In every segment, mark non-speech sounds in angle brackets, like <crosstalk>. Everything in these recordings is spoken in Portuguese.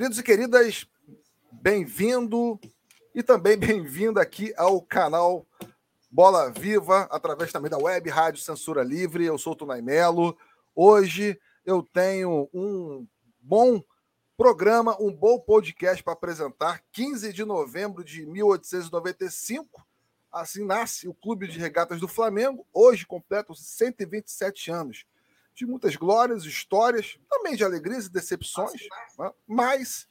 Queridos e queridas, bem-vindo e também bem-vindo aqui ao canal Bola Viva, através também da web Rádio Censura Livre. Eu sou o Tunay Melo. Hoje eu tenho um bom programa, um bom podcast para apresentar. 15 de novembro de 1895, assim nasce o Clube de Regatas do Flamengo. Hoje completam 127 anos de muitas glórias, histórias, também de alegrias e decepções, né? mas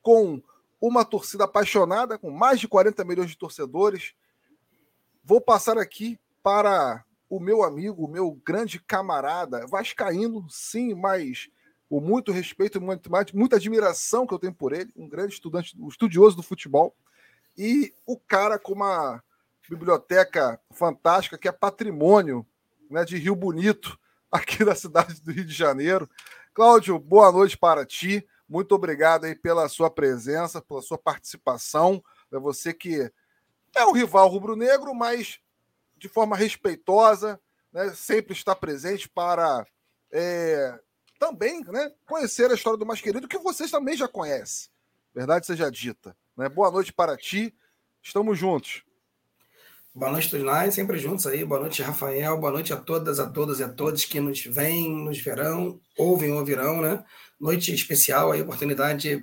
com uma torcida apaixonada, com mais de 40 milhões de torcedores. Vou passar aqui para o meu amigo, o meu grande camarada, Vascaíno, sim, mas com muito respeito e muita admiração que eu tenho por ele, um grande estudante, um estudioso do futebol, e o cara com uma biblioteca fantástica que é patrimônio né, de Rio Bonito, aqui da cidade do Rio de Janeiro. Cláudio, boa noite para ti. Muito obrigado aí pela sua presença, pela sua participação. É você que é um rival rubro-negro, mas de forma respeitosa, né, sempre está presente para é, também né, conhecer a história do mais querido, que vocês também já conhecem. Verdade seja dita. Né? Boa noite para ti. Estamos juntos. Boa noite, Tunai, sempre juntos aí. Boa noite, Rafael. Boa noite a todas, a todas e a todos que nos vêm, nos verão, ouvem ou ouvirão, né? Noite especial aí, oportunidade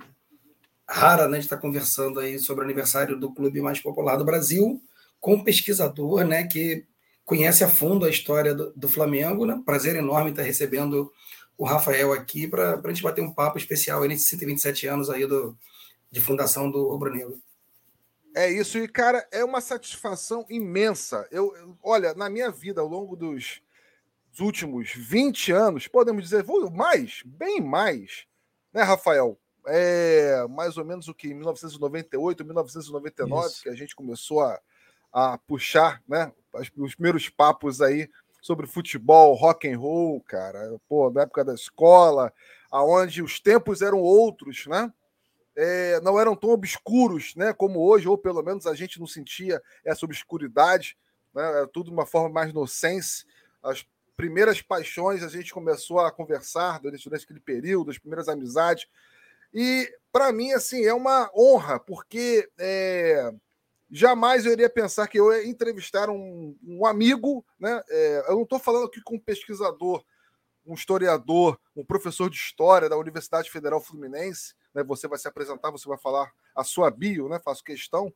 rara, né, de estar conversando aí sobre o aniversário do clube mais popular do Brasil, com um pesquisador, né, que conhece a fundo a história do, do Flamengo, né? Prazer enorme estar recebendo o Rafael aqui para a gente bater um papo especial aí nesses 127 anos aí do, de fundação do Rubro Negro. É isso, e cara, é uma satisfação imensa. Eu, olha, na minha vida, ao longo dos, dos últimos 20 anos, podemos dizer, mais, bem mais, né, Rafael? É mais ou menos o que? 1998, 1999, isso. que a gente começou a, a puxar, né? Os primeiros papos aí sobre futebol, rock and roll, cara. Pô, na época da escola, aonde os tempos eram outros, né? É, não eram tão obscuros né, como hoje, ou pelo menos a gente não sentia essa obscuridade, né, era tudo de uma forma mais inocente. As primeiras paixões a gente começou a conversar durante, durante aquele período, as primeiras amizades. E para mim, assim, é uma honra, porque é, jamais eu iria pensar que eu ia entrevistar um, um amigo, né? É, eu não estou falando aqui com um pesquisador, um historiador, um professor de história da Universidade Federal Fluminense, né? Você vai se apresentar, você vai falar a sua bio, né? Faço questão.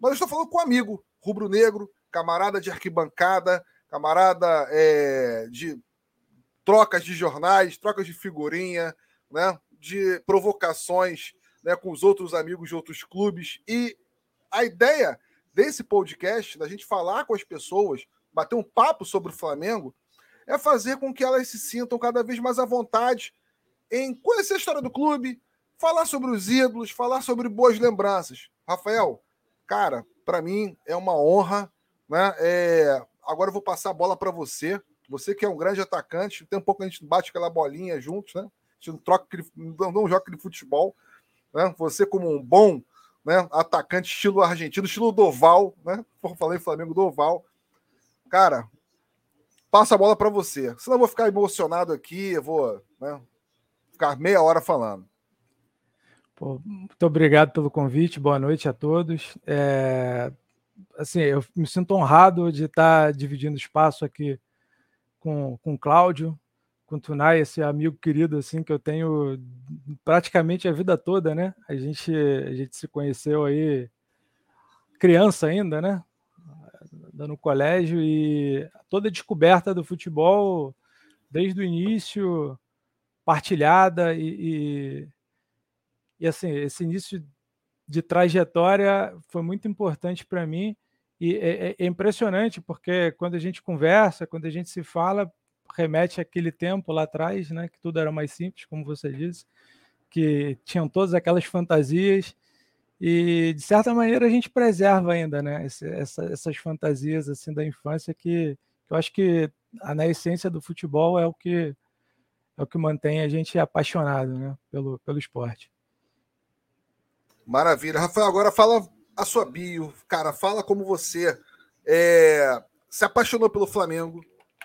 Mas eu estou falando com um amigo, rubro-negro, camarada de arquibancada, camarada é, de trocas de jornais, trocas de figurinha, né? De provocações né, com os outros amigos de outros clubes. E a ideia desse podcast, da gente falar com as pessoas, bater um papo sobre o Flamengo, é fazer com que elas se sintam cada vez mais à vontade em conhecer a história do clube, falar sobre os ídolos, falar sobre boas lembranças. Rafael, cara, para mim é uma honra, né? É... Agora eu vou passar a bola para você. Você que é um grande atacante, tem um pouco a gente bate aquela bolinha juntos, né? A gente não troca, não, não joga aquele futebol, né? Você como um bom, né, atacante estilo argentino, estilo Doval, né? Por falar em Flamengo Doval. Cara, passa a bola para você. Senão eu vou ficar emocionado aqui, eu vou, né, ficar meia hora falando. Pô, muito obrigado pelo convite, boa noite a todos. É, assim, eu me sinto honrado de estar dividindo espaço aqui com, com o Cláudio, com o Tunai, esse amigo querido assim que eu tenho praticamente a vida toda, né? A gente, a gente se conheceu aí criança ainda, né? No colégio e toda a descoberta do futebol desde o início, partilhada e, e e assim, esse início de trajetória foi muito importante para mim e é, é, é, impressionante porque quando a gente conversa, quando a gente se fala, remete àquele tempo lá atrás, né, que tudo era mais simples, como você disse, que tinham todas aquelas fantasias e de certa maneira a gente preserva ainda, né, esse, essa, essas fantasias assim da infância que, que eu acho que a, na essência do futebol é o que é o que mantém a gente apaixonado, né, pelo, pelo esporte. Maravilha. Rafael, agora fala a sua bio. Cara, fala como você é, se apaixonou pelo Flamengo,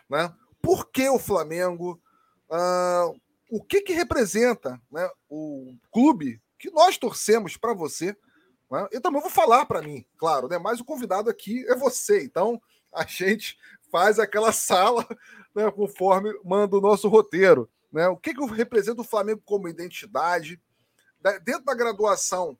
né? Por que o Flamengo? Uh, o que que representa né, o clube que nós torcemos para você. Né? Eu também vou falar para mim, claro, né? mas o convidado aqui é você. Então a gente faz aquela <laughs> sala né, conforme manda o nosso roteiro. Né? O que, que representa o Flamengo como identidade? Dentro da graduação,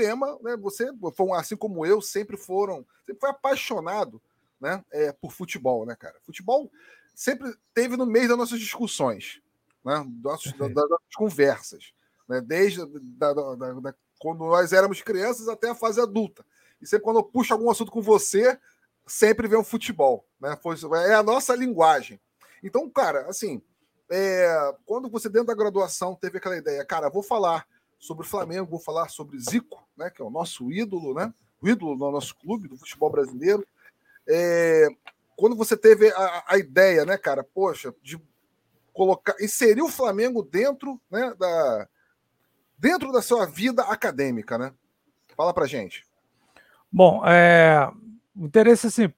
tema, né, você, assim como eu, sempre foram, sempre foi apaixonado né, é, por futebol, né, cara? Futebol sempre teve no meio das nossas discussões, né, das, <laughs> das, das nossas conversas, né, desde da, da, da, quando nós éramos crianças até a fase adulta. E sempre quando eu puxo algum assunto com você, sempre vem o futebol, né? Foi, é a nossa linguagem. Então, cara, assim, é, quando você dentro da graduação teve aquela ideia, cara, vou falar sobre o Flamengo, vou falar sobre Zico, né? Que é o nosso ídolo, né? O ídolo do nosso clube, do futebol brasileiro. É, quando você teve a, a, ideia, né, cara, poxa, de colocar, inserir o Flamengo dentro, né, da, dentro da sua vida acadêmica, né? Fala pra gente. Bom, é, o interesse assim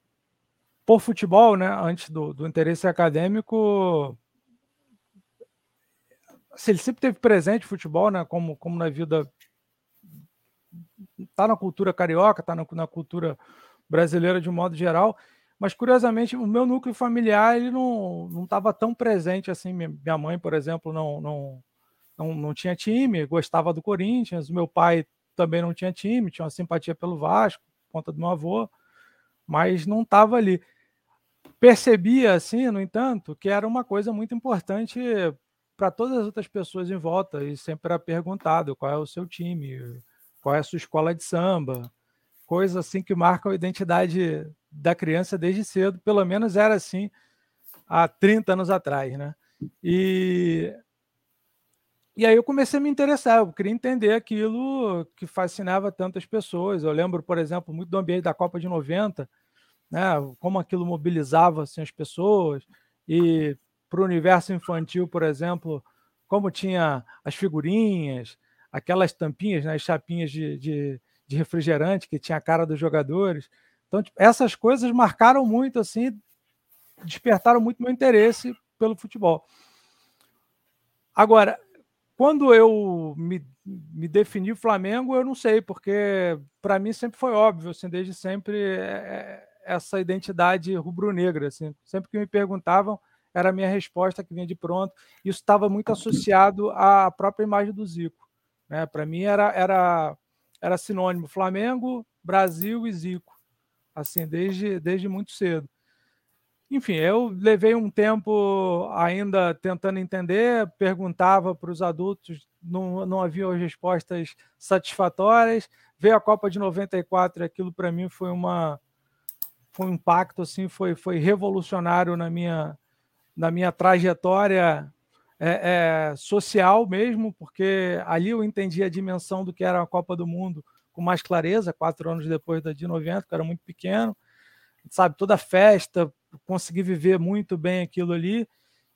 por futebol, né, antes do, do interesse acadêmico, assim, ele sempre teve presente futebol, né, como, como na vida tá na cultura carioca, tá na, na cultura brasileira de um modo geral, mas curiosamente o meu núcleo familiar ele não não estava tão presente assim. Minha mãe, por exemplo, não, não não não tinha time, gostava do Corinthians. Meu pai também não tinha time, tinha uma simpatia pelo Vasco, por conta do meu avô mas não estava ali. Percebia, assim, no entanto, que era uma coisa muito importante para todas as outras pessoas em volta, e sempre era perguntado qual é o seu time, qual é a sua escola de samba, coisas assim que marcam a identidade da criança desde cedo, pelo menos era assim há 30 anos atrás, né? E, e aí eu comecei a me interessar, eu queria entender aquilo que fascinava tantas pessoas. Eu lembro, por exemplo, muito do ambiente da Copa de 90, né, como aquilo mobilizava assim, as pessoas, e para o universo infantil, por exemplo, como tinha as figurinhas, aquelas tampinhas, né, as chapinhas de, de, de refrigerante que tinha a cara dos jogadores. Então, tipo, essas coisas marcaram muito, assim, despertaram muito meu interesse pelo futebol. Agora, quando eu me, me defini Flamengo, eu não sei, porque para mim sempre foi óbvio, assim, desde sempre, é, é, essa identidade rubro-negra. Assim, sempre que me perguntavam, era a minha resposta que vinha de pronto. Isso estava muito associado à própria imagem do Zico. Né? Para mim era, era, era sinônimo Flamengo, Brasil e Zico, assim, desde, desde muito cedo. Enfim, eu levei um tempo ainda tentando entender, perguntava para os adultos, não, não havia respostas satisfatórias. Veio a Copa de 94, aquilo para mim foi uma foi um impacto assim, foi, foi revolucionário na minha na minha trajetória é, é, social mesmo, porque ali eu entendi a dimensão do que era a Copa do Mundo com mais clareza, quatro anos depois da de 90, que era muito pequeno, sabe, toda festa, consegui viver muito bem aquilo ali.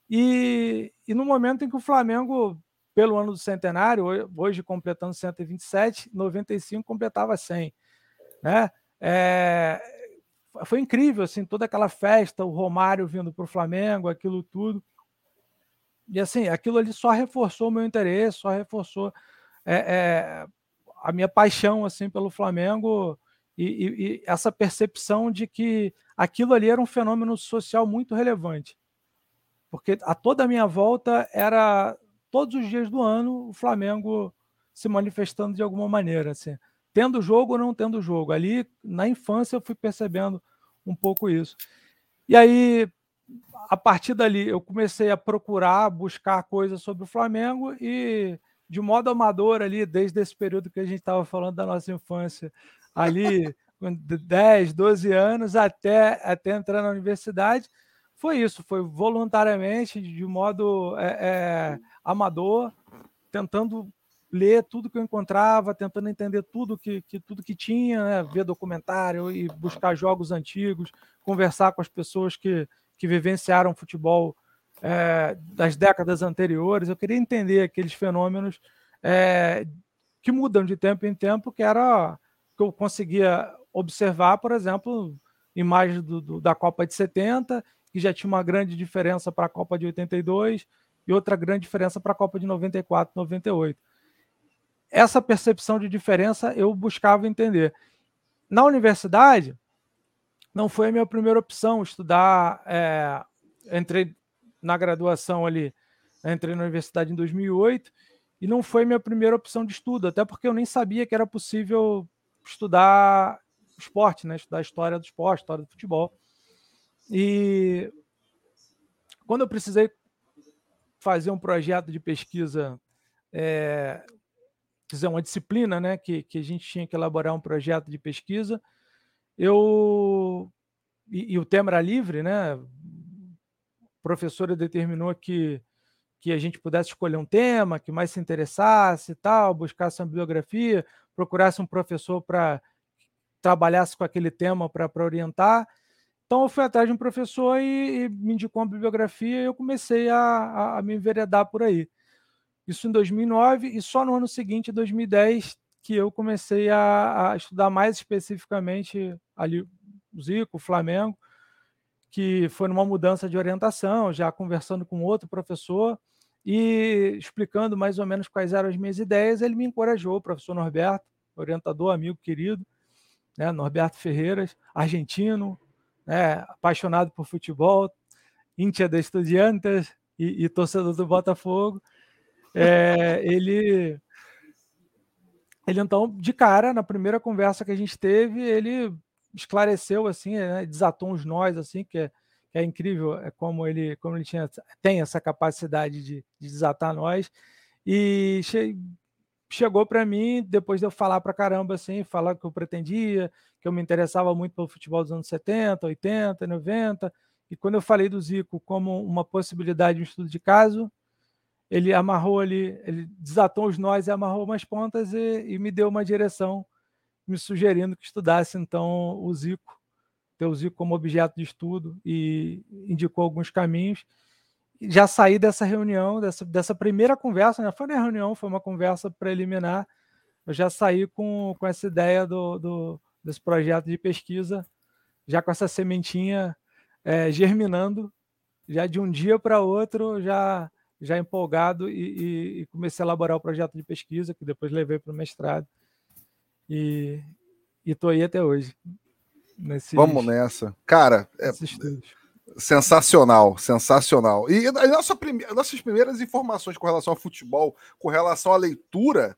E, e no momento em que o Flamengo, pelo ano do centenário, hoje completando 127, 95 completava 100, né? É, foi incrível, assim, toda aquela festa, o Romário vindo para o Flamengo, aquilo tudo. E assim, aquilo ali só reforçou o meu interesse, só reforçou é, é, a minha paixão assim pelo Flamengo e, e, e, essa percepção de que aquilo ali era um fenômeno social muito relevante. Porque a toda a minha volta era todos os dias do ano o Flamengo se manifestando de alguma maneira, assim, tendo jogo ou não tendo jogo. Ali na infância eu fui percebendo um pouco isso. E aí a partir dali eu comecei a procurar, buscar coisas sobre o Flamengo e de modo amador ali, desde esse período que a gente estava falando da nossa infância, ali <laughs> com 10, 12 anos, até, até entrar na universidade. Foi isso, foi voluntariamente, de modo é, é, amador, tentando ler tudo que eu encontrava, tentando entender tudo que, que tudo que tinha, né? ver documentário e buscar jogos antigos, conversar com as pessoas que, que vivenciaram futebol é, das décadas anteriores. Eu queria entender aqueles fenômenos é, que mudam de tempo em tempo, que era que eu conseguia observar, por exemplo, imagens do, do, da Copa de 70, que já tinha uma grande diferença para a Copa de 82 e outra grande diferença para a Copa de 94, 98. Essa percepção de diferença eu buscava entender. Na universidade, não foi a minha primeira opção estudar. É, entrei na graduação ali, entrei na universidade em 2008 e não foi minha primeira opção de estudo, até porque eu nem sabia que era possível estudar esporte, né? Estudar história do esporte, história do futebol. E quando eu precisei fazer um projeto de pesquisa, é, dizer, uma disciplina, né? Que, que a gente tinha que elaborar um projeto de pesquisa, eu e, e o tema era livre, né? A professora determinou que que a gente pudesse escolher um tema que mais se interessasse e tal, buscasse uma bibliografia, procurasse um professor para trabalhasse com aquele tema para orientar. Então eu fui atrás de um professor e, e me indicou uma bibliografia e eu comecei a, a, a, me enveredar por aí. Isso em 2009 e só no ano seguinte, 2010, que eu comecei a, a estudar mais especificamente ali o Zico, o Flamengo, que foi numa mudança de orientação, já conversando com outro professor e explicando mais ou menos quais eram as minhas ideias, ele me encorajou, o professor Norberto, orientador, amigo querido, né, Norberto Ferreiras, argentino, né, apaixonado por futebol, íntia de Estudiantes e, e torcedor do Botafogo. É, ele, ele então, de cara, na primeira conversa que a gente teve, ele esclareceu assim, né, desatou uns nós assim, que é, que é incrível é como ele, como ele tinha, tem essa capacidade de, de desatar nós. E che, chegou para mim, depois de eu falar para caramba, assim, falar que eu pretendia, que eu me interessava muito pelo futebol dos anos 70, 80, 90. E quando eu falei do Zico como uma possibilidade de um estudo de caso, ele amarrou ali, ele desatou os nós e amarrou umas pontas e, e me deu uma direção me sugerindo que estudasse então o Zico, ter o Zico como objeto de estudo e indicou alguns caminhos. Já saí dessa reunião, dessa, dessa primeira conversa, né? foi na reunião, foi uma conversa preliminar, eu já saí com, com essa ideia do, do desse projeto de pesquisa, já com essa sementinha é, germinando, já de um dia para outro, já já empolgado e, e, comecei a elaborar o projeto de pesquisa, que depois levei para o mestrado. E, e tô aí até hoje. Nesses, Vamos nessa. Cara, é, sensacional, sensacional. E a nossa prime... nossas primeiras informações com relação ao futebol, com relação à leitura,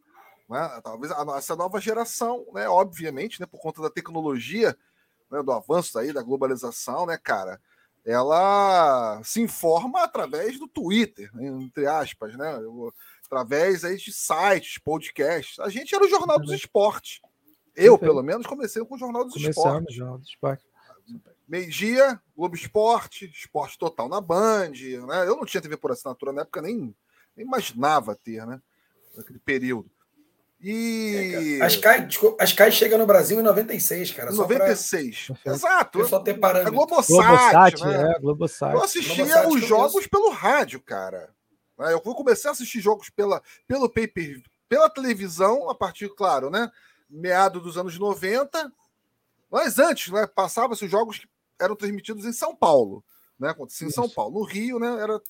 né, talvez a nossa nova geração, né, obviamente, né, por conta da tecnologia, né, do avanço aí, da globalização, né, cara, ela se informa através do Twitter, né, entre aspas, né? através aí de sites, podcasts. A gente era o Jornal dos Esportes. Eu, pelo menos, comecei com o Jornal dos Começamos, Esportes. Jornal dos Esportes. Meio-dia, Globo Esporte, Esporte Total na Band. Né? Eu não tinha TV por assinatura na época, nem, nem imaginava ter, né? Naquele período. E. É, a Sky, a Sky chega no Brasil em 96, cara. 96. Pra... Exato. Só ter parâmetro. A Globosat, Globosat né? É, Globosat. Eu assistia Globosat os jogos pelo rádio, cara. Né? Eu vou começar a assistir jogos pela, pelo pay pela televisão, a partir, claro, né? Meado dos anos 90. Mas antes, né? Passava-se os jogos que eram transmitidos em São Paulo. Né? Acontecia em São Paulo. No Rio, né? Era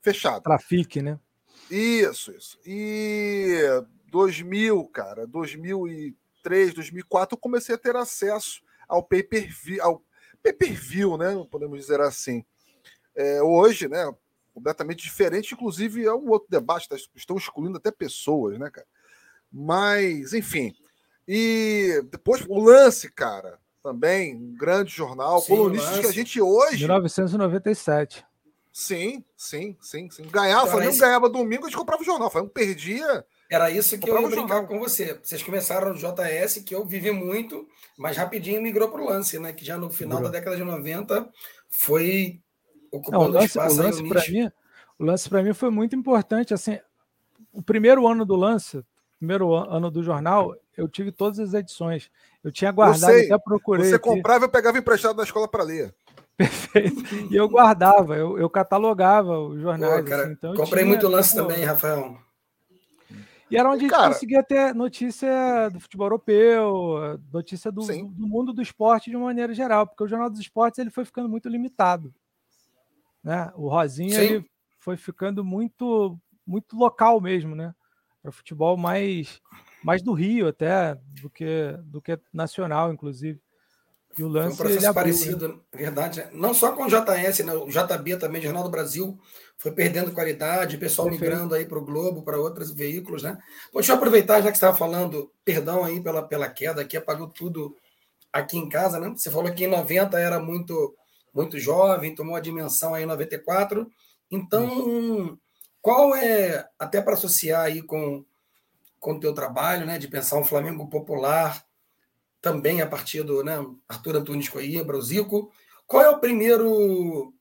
fechado. Trafique, né? Isso, isso. E 2000, cara, 2003, 2004, eu comecei a ter acesso ao pay-per-view, ao pay-per-view, né? Podemos dizer assim. É, hoje, né? completamente diferente. Inclusive, é um outro debate, tá? estão excluindo até pessoas, né, cara? Mas, enfim. E depois o lance, cara, também, um grande jornal, sim, colunistas que a gente hoje. 1997. Sim, sim, sim, sim. Ganhava, então, Flamengo ganhava domingo, a gente comprava o jornal. Flamengo perdia. Era isso que eu ia brincar com você. Vocês começaram no JS, que eu vivi muito, mas rapidinho migrou para o lance, né? Que já no final da década de 90 foi ocupando Não, o lance, espaço. O lance para mim, o lance para mim foi muito importante. Assim, o primeiro ano do lance, primeiro ano do jornal, eu tive todas as edições. Eu tinha guardado, eu até procurei. Você aqui. comprava, eu pegava emprestado na escola para ler. Perfeito. <laughs> E eu guardava, eu, eu catalogava os jornais. Pô, cara, assim, então comprei tinha, muito lance também, Rafael. E era onde cara, a gente conseguia ter notícia do futebol europeu, notícia do, do, mundo do esporte de uma maneira geral, porque o Jornal dos Esportes ele foi ficando muito limitado. Né? O Rosinha ele foi ficando muito muito local mesmo, né? Para futebol mais mais do Rio até do que do que nacional, inclusive. E o lance foi um processo abriu, parecido, né? verdade. Né? Não só com o JS, né? o JB também, Jornal do Brasil, foi perdendo qualidade, o pessoal Perfeito. migrando aí para o Globo, para outros veículos, né? Pô, deixa eu aproveitar, já que você estava falando, perdão aí pela, pela queda, que apagou tudo aqui em casa, né? Você falou que em 90 era muito, muito jovem, tomou a dimensão aí em 94. Então, qual é, até para associar aí com com o teu trabalho, né, de pensar um Flamengo popular, também a partir do né, Arthur Antunes Coimbra, o Zico. Qual é o primeiro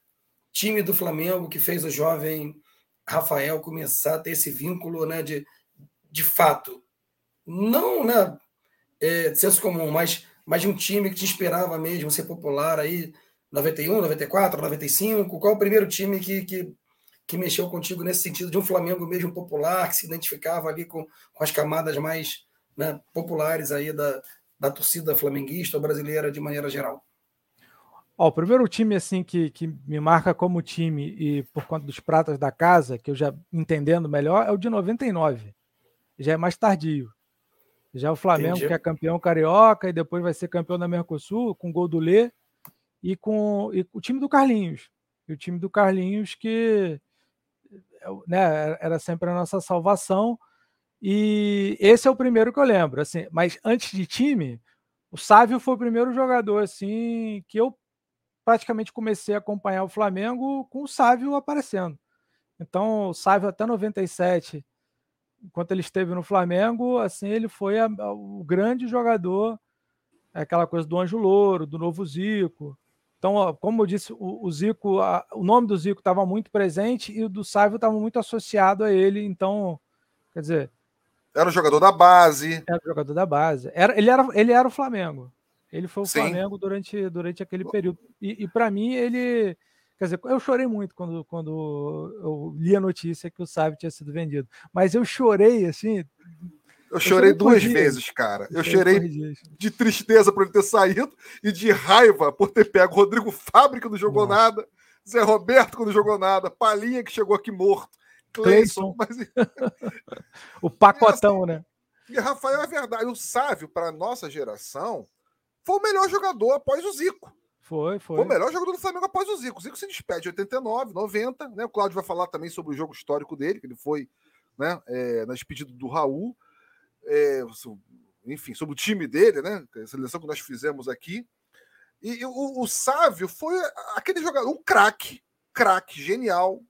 time do Flamengo que fez o jovem Rafael começar a ter esse vínculo né, de, de fato? Não né, é, de senso comum, mas, mas de um time que te esperava mesmo ser popular aí, 91, 94, 95? Qual é o primeiro time que, que, que mexeu contigo nesse sentido de um Flamengo mesmo popular, que se identificava ali com, com as camadas mais né, populares aí da, da torcida flamenguista ou brasileira de maneira geral? Ó, o primeiro time assim que, que me marca como time e por conta dos pratas da casa, que eu já entendendo melhor, é o de 99. Já é mais tardio. Já é o Flamengo Entendi. que é campeão carioca e depois vai ser campeão da Mercosul com gol do Lê e com e o time do Carlinhos. E o time do Carlinhos que né, era sempre a nossa salvação. E esse é o primeiro que eu lembro, assim, mas antes de time, o Sávio foi o primeiro jogador assim que eu praticamente comecei a acompanhar o Flamengo com o Sávio aparecendo. Então, o Sávio até 97, enquanto ele esteve no Flamengo, assim, ele foi a, a, o grande jogador, aquela coisa do Anjo Louro, do novo Zico. Então, como eu disse, o, Zico, o nome do Zico estava muito presente e o do Sávio estava muito associado a ele. Então, quer dizer, era o jogador da base. Era o jogador da base. Era, ele, era, ele era o Flamengo. Ele foi o Sim. Flamengo durante, durante aquele período. E, e para mim, ele. Quer dizer, eu chorei muito quando, quando eu li a notícia que o Sávio tinha sido vendido. Mas eu chorei, assim. Eu, eu chorei duas vezes, cara. Eu, eu chorei de tristeza por ele ter saído e de raiva por ter pego Rodrigo Fábrica, não jogou Nossa. nada. Zé Roberto, quando jogou nada. Palinha, que chegou aqui morto. Cleison. <laughs> Mas... o pacotão, assim, né? E Rafael é verdade. O Sávio, para nossa geração, foi o melhor jogador após o Zico. Foi, foi. Foi o melhor jogador do Flamengo após o Zico. O Zico se despede em 89, 90. Né? O Cláudio vai falar também sobre o jogo histórico dele, que ele foi né, é, na despedida do Raul. É, enfim, sobre o time dele, né? A seleção que nós fizemos aqui. E, e o, o Sávio foi aquele jogador, um craque, craque, genial,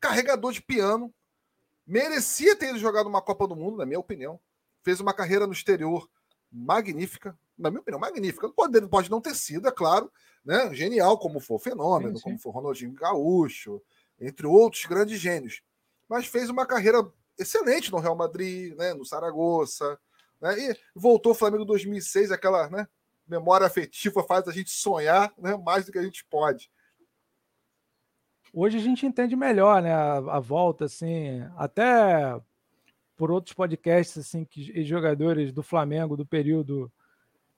carregador de piano, merecia ter jogado uma Copa do Mundo, na minha opinião. Fez uma carreira no exterior magnífica, na minha opinião, magnífica. Pode, pode não ter sido, é claro, né? genial, como foi o Fenômeno, sim, sim. como foi o Ronaldinho Gaúcho, entre outros grandes gênios. Mas fez uma carreira excelente no Real Madrid, né? no Saragossa, né? e voltou ao Flamengo 2006, aquela né? memória afetiva faz a gente sonhar né? mais do que a gente pode. Hoje a gente entende melhor, né, a, a volta, assim, até por outros podcasts, assim, que jogadores do Flamengo do período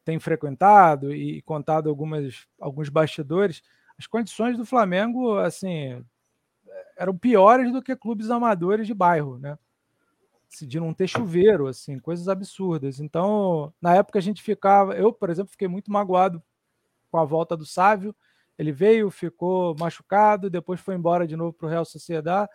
têm frequentado e contado algumas, alguns bastidores, as condições do Flamengo, assim, eram piores do que clubes amadores de bairro, né? De não ter chuveiro, assim, coisas absurdas. Então, na época a gente ficava, eu, por exemplo, fiquei muito magoado com a volta do Sávio, ele veio, ficou machucado, depois foi embora de novo para o Real Sociedade.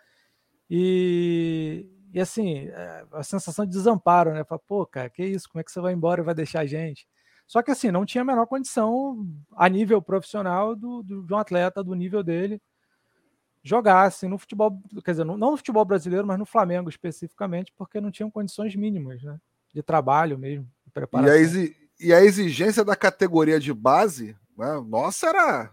E, e assim, é, a sensação de desamparo, né? Fala, pô, cara, que isso? Como é que você vai embora e vai deixar a gente? Só que assim, não tinha a menor condição a nível profissional do, do, de um atleta do nível dele jogar assim no futebol, quer dizer, não no futebol brasileiro, mas no Flamengo especificamente, porque não tinham condições mínimas, né? De trabalho mesmo, de preparação. E a, e a exigência da categoria de base? Nossa, era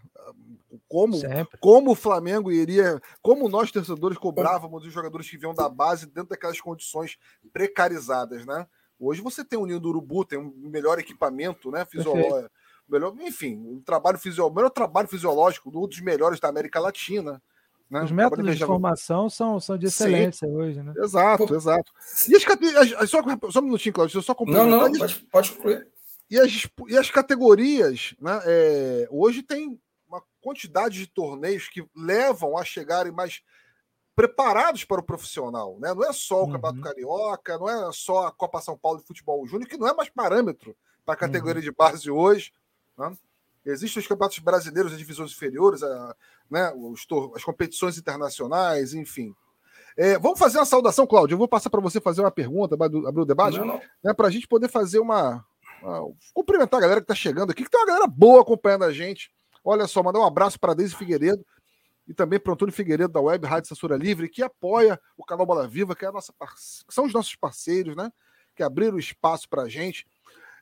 como, como o Flamengo iria, como nós torcedores cobrávamos dos jogadores que vinham da base dentro daquelas condições precarizadas, né? Hoje você tem o Ninho do Urubu, tem um melhor equipamento, né? Fisiológico, melhor, enfim, um trabalho fisiológico, melhor trabalho fisiológico, um dos melhores da América Latina. Né? Os métodos de formação são, são de excelência Sim. hoje, né? Exato, exato. E as, as, só, só um minutinho, Claudio, só complementar. Não, não, pode, pode concluir. E as, e as categorias, né? É, hoje tem uma quantidade de torneios que levam a chegarem mais preparados para o profissional, né? Não é só o uhum. Campeonato Carioca, não é só a Copa São Paulo de Futebol Júnior, que não é mais parâmetro para a categoria uhum. de base de hoje. Né? Existem os campeonatos brasileiros as divisões inferiores, a, né, os, as competições internacionais, enfim. É, vamos fazer uma saudação, Cláudio. Eu vou passar para você fazer uma pergunta, abrir o debate, né, para a gente poder fazer uma, uma, Cumprimentar a galera que está chegando aqui, que tem uma galera boa acompanhando a gente. Olha só, mandar um abraço para Deise Figueiredo e também para Antônio Figueiredo da Web Rádio Censura Livre, que apoia o canal Bola Viva, que, é nossa que são os nossos parceiros, né? Que abriram espaço para a gente.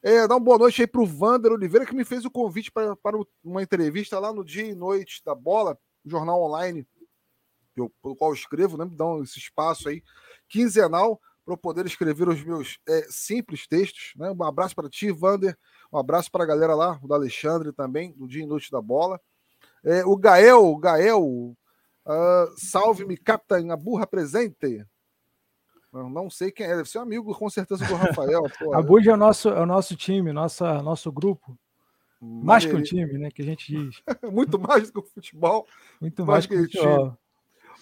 É, dá uma boa noite aí para o Vander Oliveira, que me fez o convite para uma entrevista lá no Dia e Noite da Bola, jornal online eu, pelo qual eu escrevo, né? Me dão esse espaço aí quinzenal para eu poder escrever os meus é, simples textos. Né? Um abraço para ti, Vander. Um abraço para a galera lá, o da Alexandre também, do Dia e Noite da Bola. É, o Gael, Gael, uh, salve-me, Captain, a burra presente. Não, não, sei quem é, deve ser um amigo com certeza do Rafael. <laughs> a Buja é o nosso, é o nosso time, nossa, nosso grupo. Mais que um time, né? Que a gente diz. <laughs> Muito mais do que o futebol. Muito mais, mais que o futebol. Time.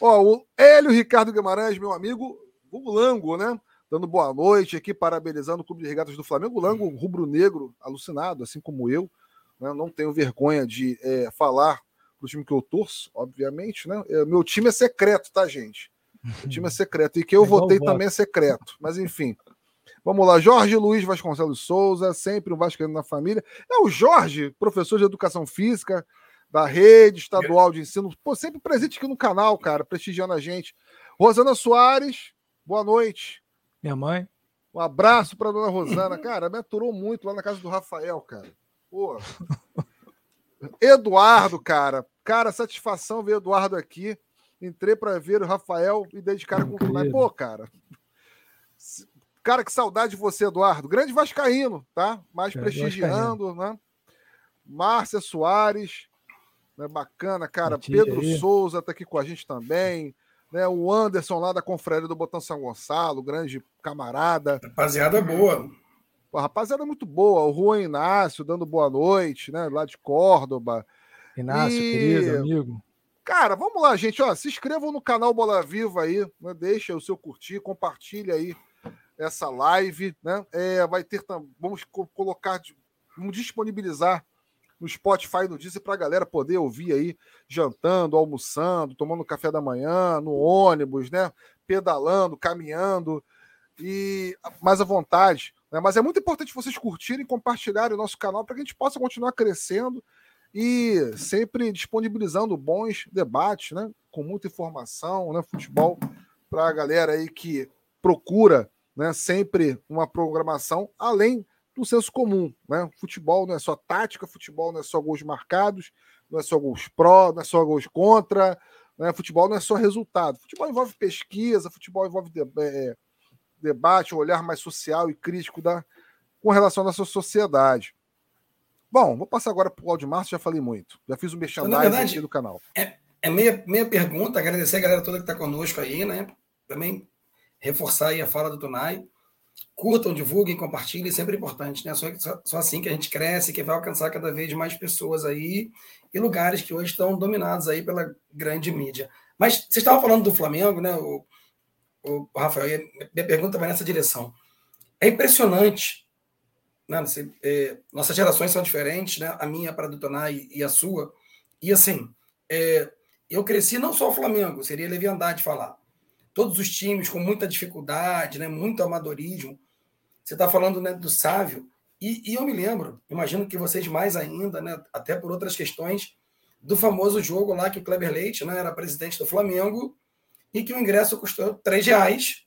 Ó, o Hélio Ricardo Guimarães, meu amigo, o Lango, né? Dando boa noite aqui, parabenizando o Clube de Regatas do Flamengo. O Lango, rubro-negro, alucinado, assim como eu. Né? Não tenho vergonha de é, falar pro time que eu torço, obviamente, né? É, meu time é secreto, tá, gente? O time é secreto. E que eu <laughs> é votei também é secreto. Mas enfim. Vamos lá, Jorge Luiz Vasconcelos Souza, sempre um Vascaíno na família. É o Jorge, professor de educação física, da rede estadual de ensino, pô, sempre presente aqui no canal, cara, prestigiando a gente. Rosana Soares, boa noite. Minha mãe. Um abraço para dona Rosana. <laughs> Cara, me aturou muito lá na casa do Rafael, cara. Pô. <laughs> Eduardo, cara. Cara, satisfação ver Eduardo aqui. Entrei para ver o Rafael e dei de cara com o. Pô, cara. Cara, que saudade de você, Eduardo. Grande Vascaíno, tá? Mais prestigiando, né? Márcia Soares, né? Bacana, cara. Pedro aí. Souza tá aqui com a gente também. Né? O Anderson lá da Confraria do Botão São Gonçalo, grande camarada. Rapaziada boa. Pô, rapaziada muito boa. O Juan Inácio dando boa noite, né? Lá de Córdoba. Inácio, e... querido amigo. Cara, vamos lá, gente. Ó, se inscrevam no canal Bola Viva aí, né? deixa o seu curtir, compartilha aí essa live, né? É, vai ter, vamos colocar, vamos disponibilizar no Spotify no Deezer para a galera poder ouvir aí, jantando, almoçando, tomando café da manhã, no ônibus, né? Pedalando, caminhando e mais à vontade. Né? Mas é muito importante vocês curtirem e compartilharem o nosso canal para que a gente possa continuar crescendo e sempre disponibilizando bons debates, né? Com muita informação, né? Futebol para a galera aí que procura, né? Sempre uma programação além do senso comum. Né? Futebol não é só tática, futebol não é só gols marcados, não é só gols pró, não é só gols contra, né? futebol não é só resultado. Futebol envolve pesquisa, futebol envolve é, debate, um olhar mais social e crítico da, com relação à nossa sociedade. Bom, vou passar agora para o Claudio Márcio, já falei muito. Já fiz um merchandising aqui do canal. É, é meia, meia pergunta, agradecer a galera toda que está conosco aí, né? Também reforçar aí a fala do Tonai curtam, divulguem, compartilhem, sempre importante, né? Só, só, só, assim que a gente cresce, que vai alcançar cada vez mais pessoas aí e lugares que hoje estão dominados aí pela grande mídia. Mas você estava falando do Flamengo, né? O, o Rafael, minha pergunta vai nessa direção. É impressionante, né? Você, é, nossas gerações são diferentes, né? A minha para detonar e, e a sua. E assim, é, eu cresci não só o Flamengo, seria leviandade falar. Todos os times com muita dificuldade, né? Muito amadorismo você está falando né, do Sávio, e, e, eu me lembro, imagino que vocês mais ainda, né, até por outras questões, do famoso jogo lá que o Kleber Leite né, era presidente do Flamengo e que o ingresso custou três reais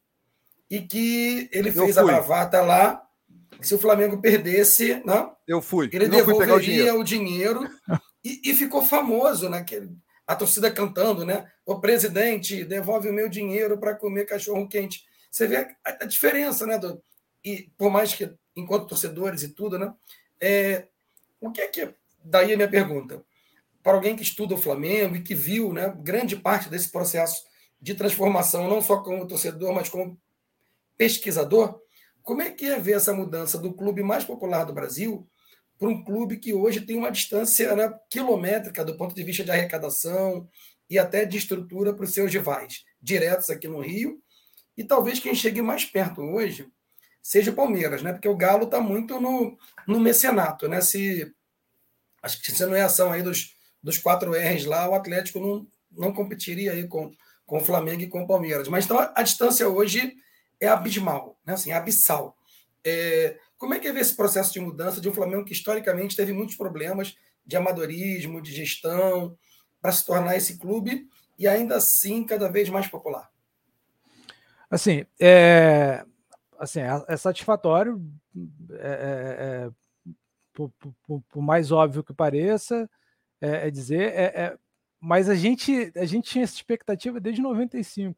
e que ele eu fez fui. a bravata lá. Se o Flamengo perdesse, não, né, eu fui. Ele eu devolveria o dinheiro, o dinheiro e, e, ficou famoso, né? Que a torcida cantando, né? O presidente devolve o meu dinheiro para comer cachorro quente. Você vê a, diferença, né? E por mais que, enquanto torcedores e tudo, né? É, o que é que. Daí a minha pergunta. Para alguém que estuda o Flamengo e que viu né, grande parte desse processo de transformação, não só como torcedor, mas como pesquisador, como é que é ver essa mudança do clube mais popular do Brasil para um clube que hoje tem uma distância né, quilométrica do ponto de vista de arrecadação e até de estrutura para os seus rivais, diretos aqui no Rio. E talvez quem chegue mais perto hoje seja o Palmeiras, né? Porque o Galo está muito no, no mecenato, né? Se acho que se não é ação aí dos, dos quatro R's lá, o Atlético não, não competiria aí com, com o Flamengo e com o Palmeiras. Mas então a, distância hoje é abismal, né? Assim, abissal. É, como é que é ver esse processo de mudança de um Flamengo que historicamente teve muitos problemas de amadorismo, de gestão, para se tornar esse clube e ainda assim cada vez mais popular? Assim, é, assim, é, é satisfatório, é, é, é por, por, por, mais óbvio que pareça, é, é dizer, é, mas a gente, a gente tinha essa expectativa desde 95.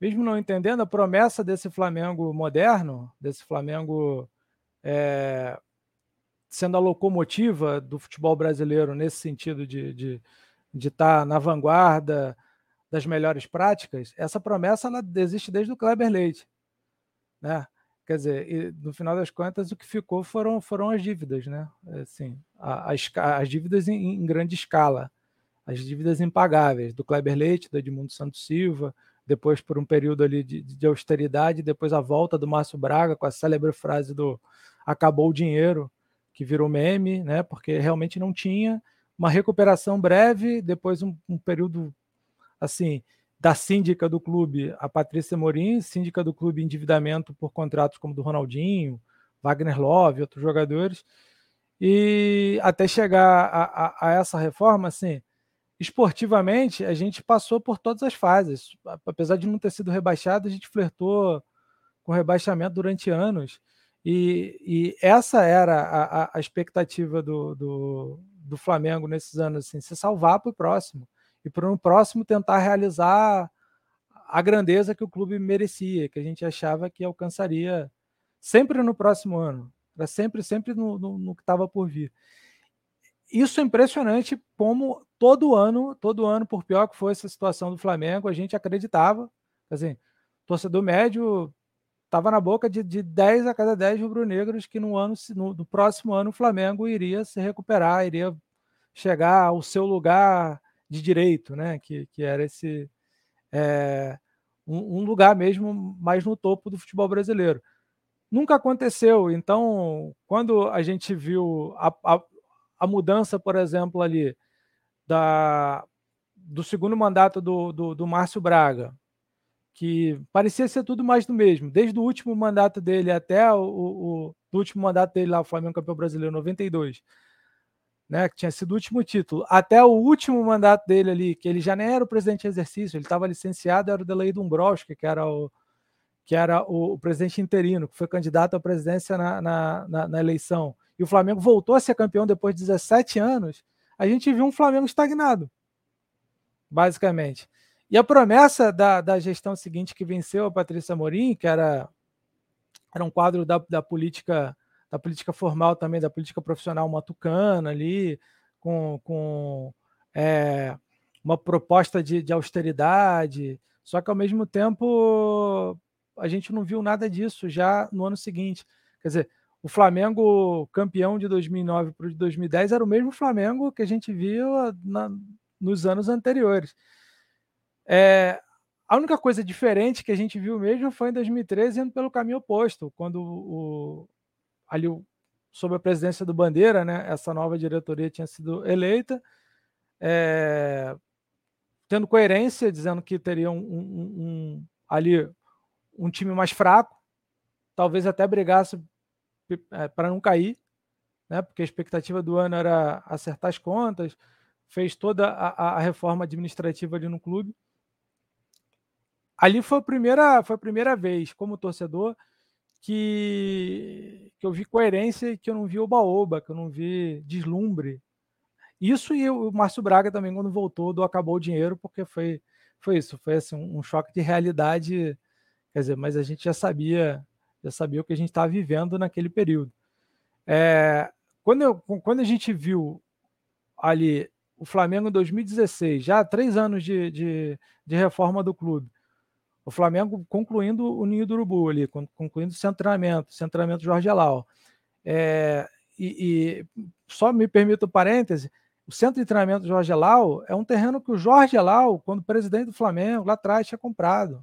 Mesmo não entendendo a promessa desse Flamengo moderno, desse Flamengo sendo a locomotiva do futebol brasileiro nesse sentido de, de, de estar na vanguarda das melhores práticas, essa promessa ela existe desde o Kleber Leite. Né? Quer dizer, no final das contas, o que ficou foram, foram as dívidas, né? Assim, as dívidas em, em, grande escala, as dívidas impagáveis do Kleber Leite, do Edmundo Santos Silva, depois por um período ali de, de austeridade, depois a volta do Márcio Braga com a célebre frase do acabou o dinheiro, que virou meme, né? Porque realmente não tinha uma recuperação breve, depois um, um período assim da síndica do clube, a Patrícia Morim, síndica do clube endividamento por contratos como do Ronaldinho, Wagner Love, outros jogadores, e até chegar a, a, a essa reforma, assim, esportivamente a gente passou por todas as fases, apesar de não ter sido rebaixado, a gente flertou com rebaixamento durante anos. E, e essa era a, a expectativa do, do, do, Flamengo nesses anos, assim, se salvar para o próximo. E para o próximo tentar realizar a grandeza que o clube merecia, que a gente achava que alcançaria sempre no próximo ano. Era sempre, sempre no, no, no que estava por vir. Isso é impressionante como todo ano, todo ano, por pior que fosse a situação do Flamengo, a gente acreditava, assim, torcedor médio estava na boca de, de 10 a cada 10 rubro-negros que no ano no, no, próximo ano o Flamengo iria se recuperar, iria chegar ao seu lugar de direito, né? Que, que era esse é, um, um, lugar mesmo mais no topo do futebol brasileiro. Nunca aconteceu. Então, quando a gente viu a, a, a mudança, por exemplo, ali da, do segundo mandato do, do, do Márcio Braga, que parecia ser tudo mais do mesmo, desde o último mandato dele até o, o, o último mandato dele lá, o Flamengo campeão brasileiro 92, né, que tinha sido o último título, até o último mandato dele ali, que ele já nem era o presidente de exercício, ele estava licenciado, era o Delaí Dombrowski, que era o que era o, o, presidente interino, que foi candidato à presidência na, na, na, na eleição, e o Flamengo voltou a ser campeão depois de 17 anos, a gente viu um Flamengo estagnado, basicamente. E a promessa da, da gestão seguinte que venceu a Patrícia Morim, que era, era um quadro da, da política da política formal também, da política profissional matucana ali, com, com é, uma proposta de, de austeridade, só que ao mesmo tempo a gente não viu nada disso já no ano seguinte. Quer dizer, o Flamengo campeão de 2009 para o de 2010 era o mesmo Flamengo que a gente viu na, nos anos anteriores. É, a única coisa diferente que a gente viu mesmo foi em 2013 indo pelo caminho oposto, quando o, ali sob a presidência do Bandeira, né, essa nova diretoria tinha sido eleita, é, tendo coerência, dizendo que teria um, um, um, ali um time mais fraco, talvez até brigasse é, para não cair, né, porque a expectativa do ano era acertar as contas, fez toda a, a reforma administrativa ali no clube ali foi a primeira, foi a primeira vez como torcedor que, que eu vi coerência e que eu não vi oba-oba, que eu não vi deslumbre. Isso e o Márcio Braga também, quando voltou, do acabou o dinheiro, porque foi, foi isso, foi assim, um choque de realidade. Quer dizer, mas a gente já sabia, já sabia o que a gente estava vivendo naquele período. É, quando, eu, quando a gente viu ali o Flamengo em 2016, já três anos de, de, de reforma do clube, o Flamengo concluindo o Ninho do Urubu ali, concluindo o centramento, centramento Jorge Alau. É, e, e, só me permito um parêntese, o centro de treinamento Jorge Elau é um terreno que o Jorge Elau, quando presidente do Flamengo, lá atrás tinha comprado.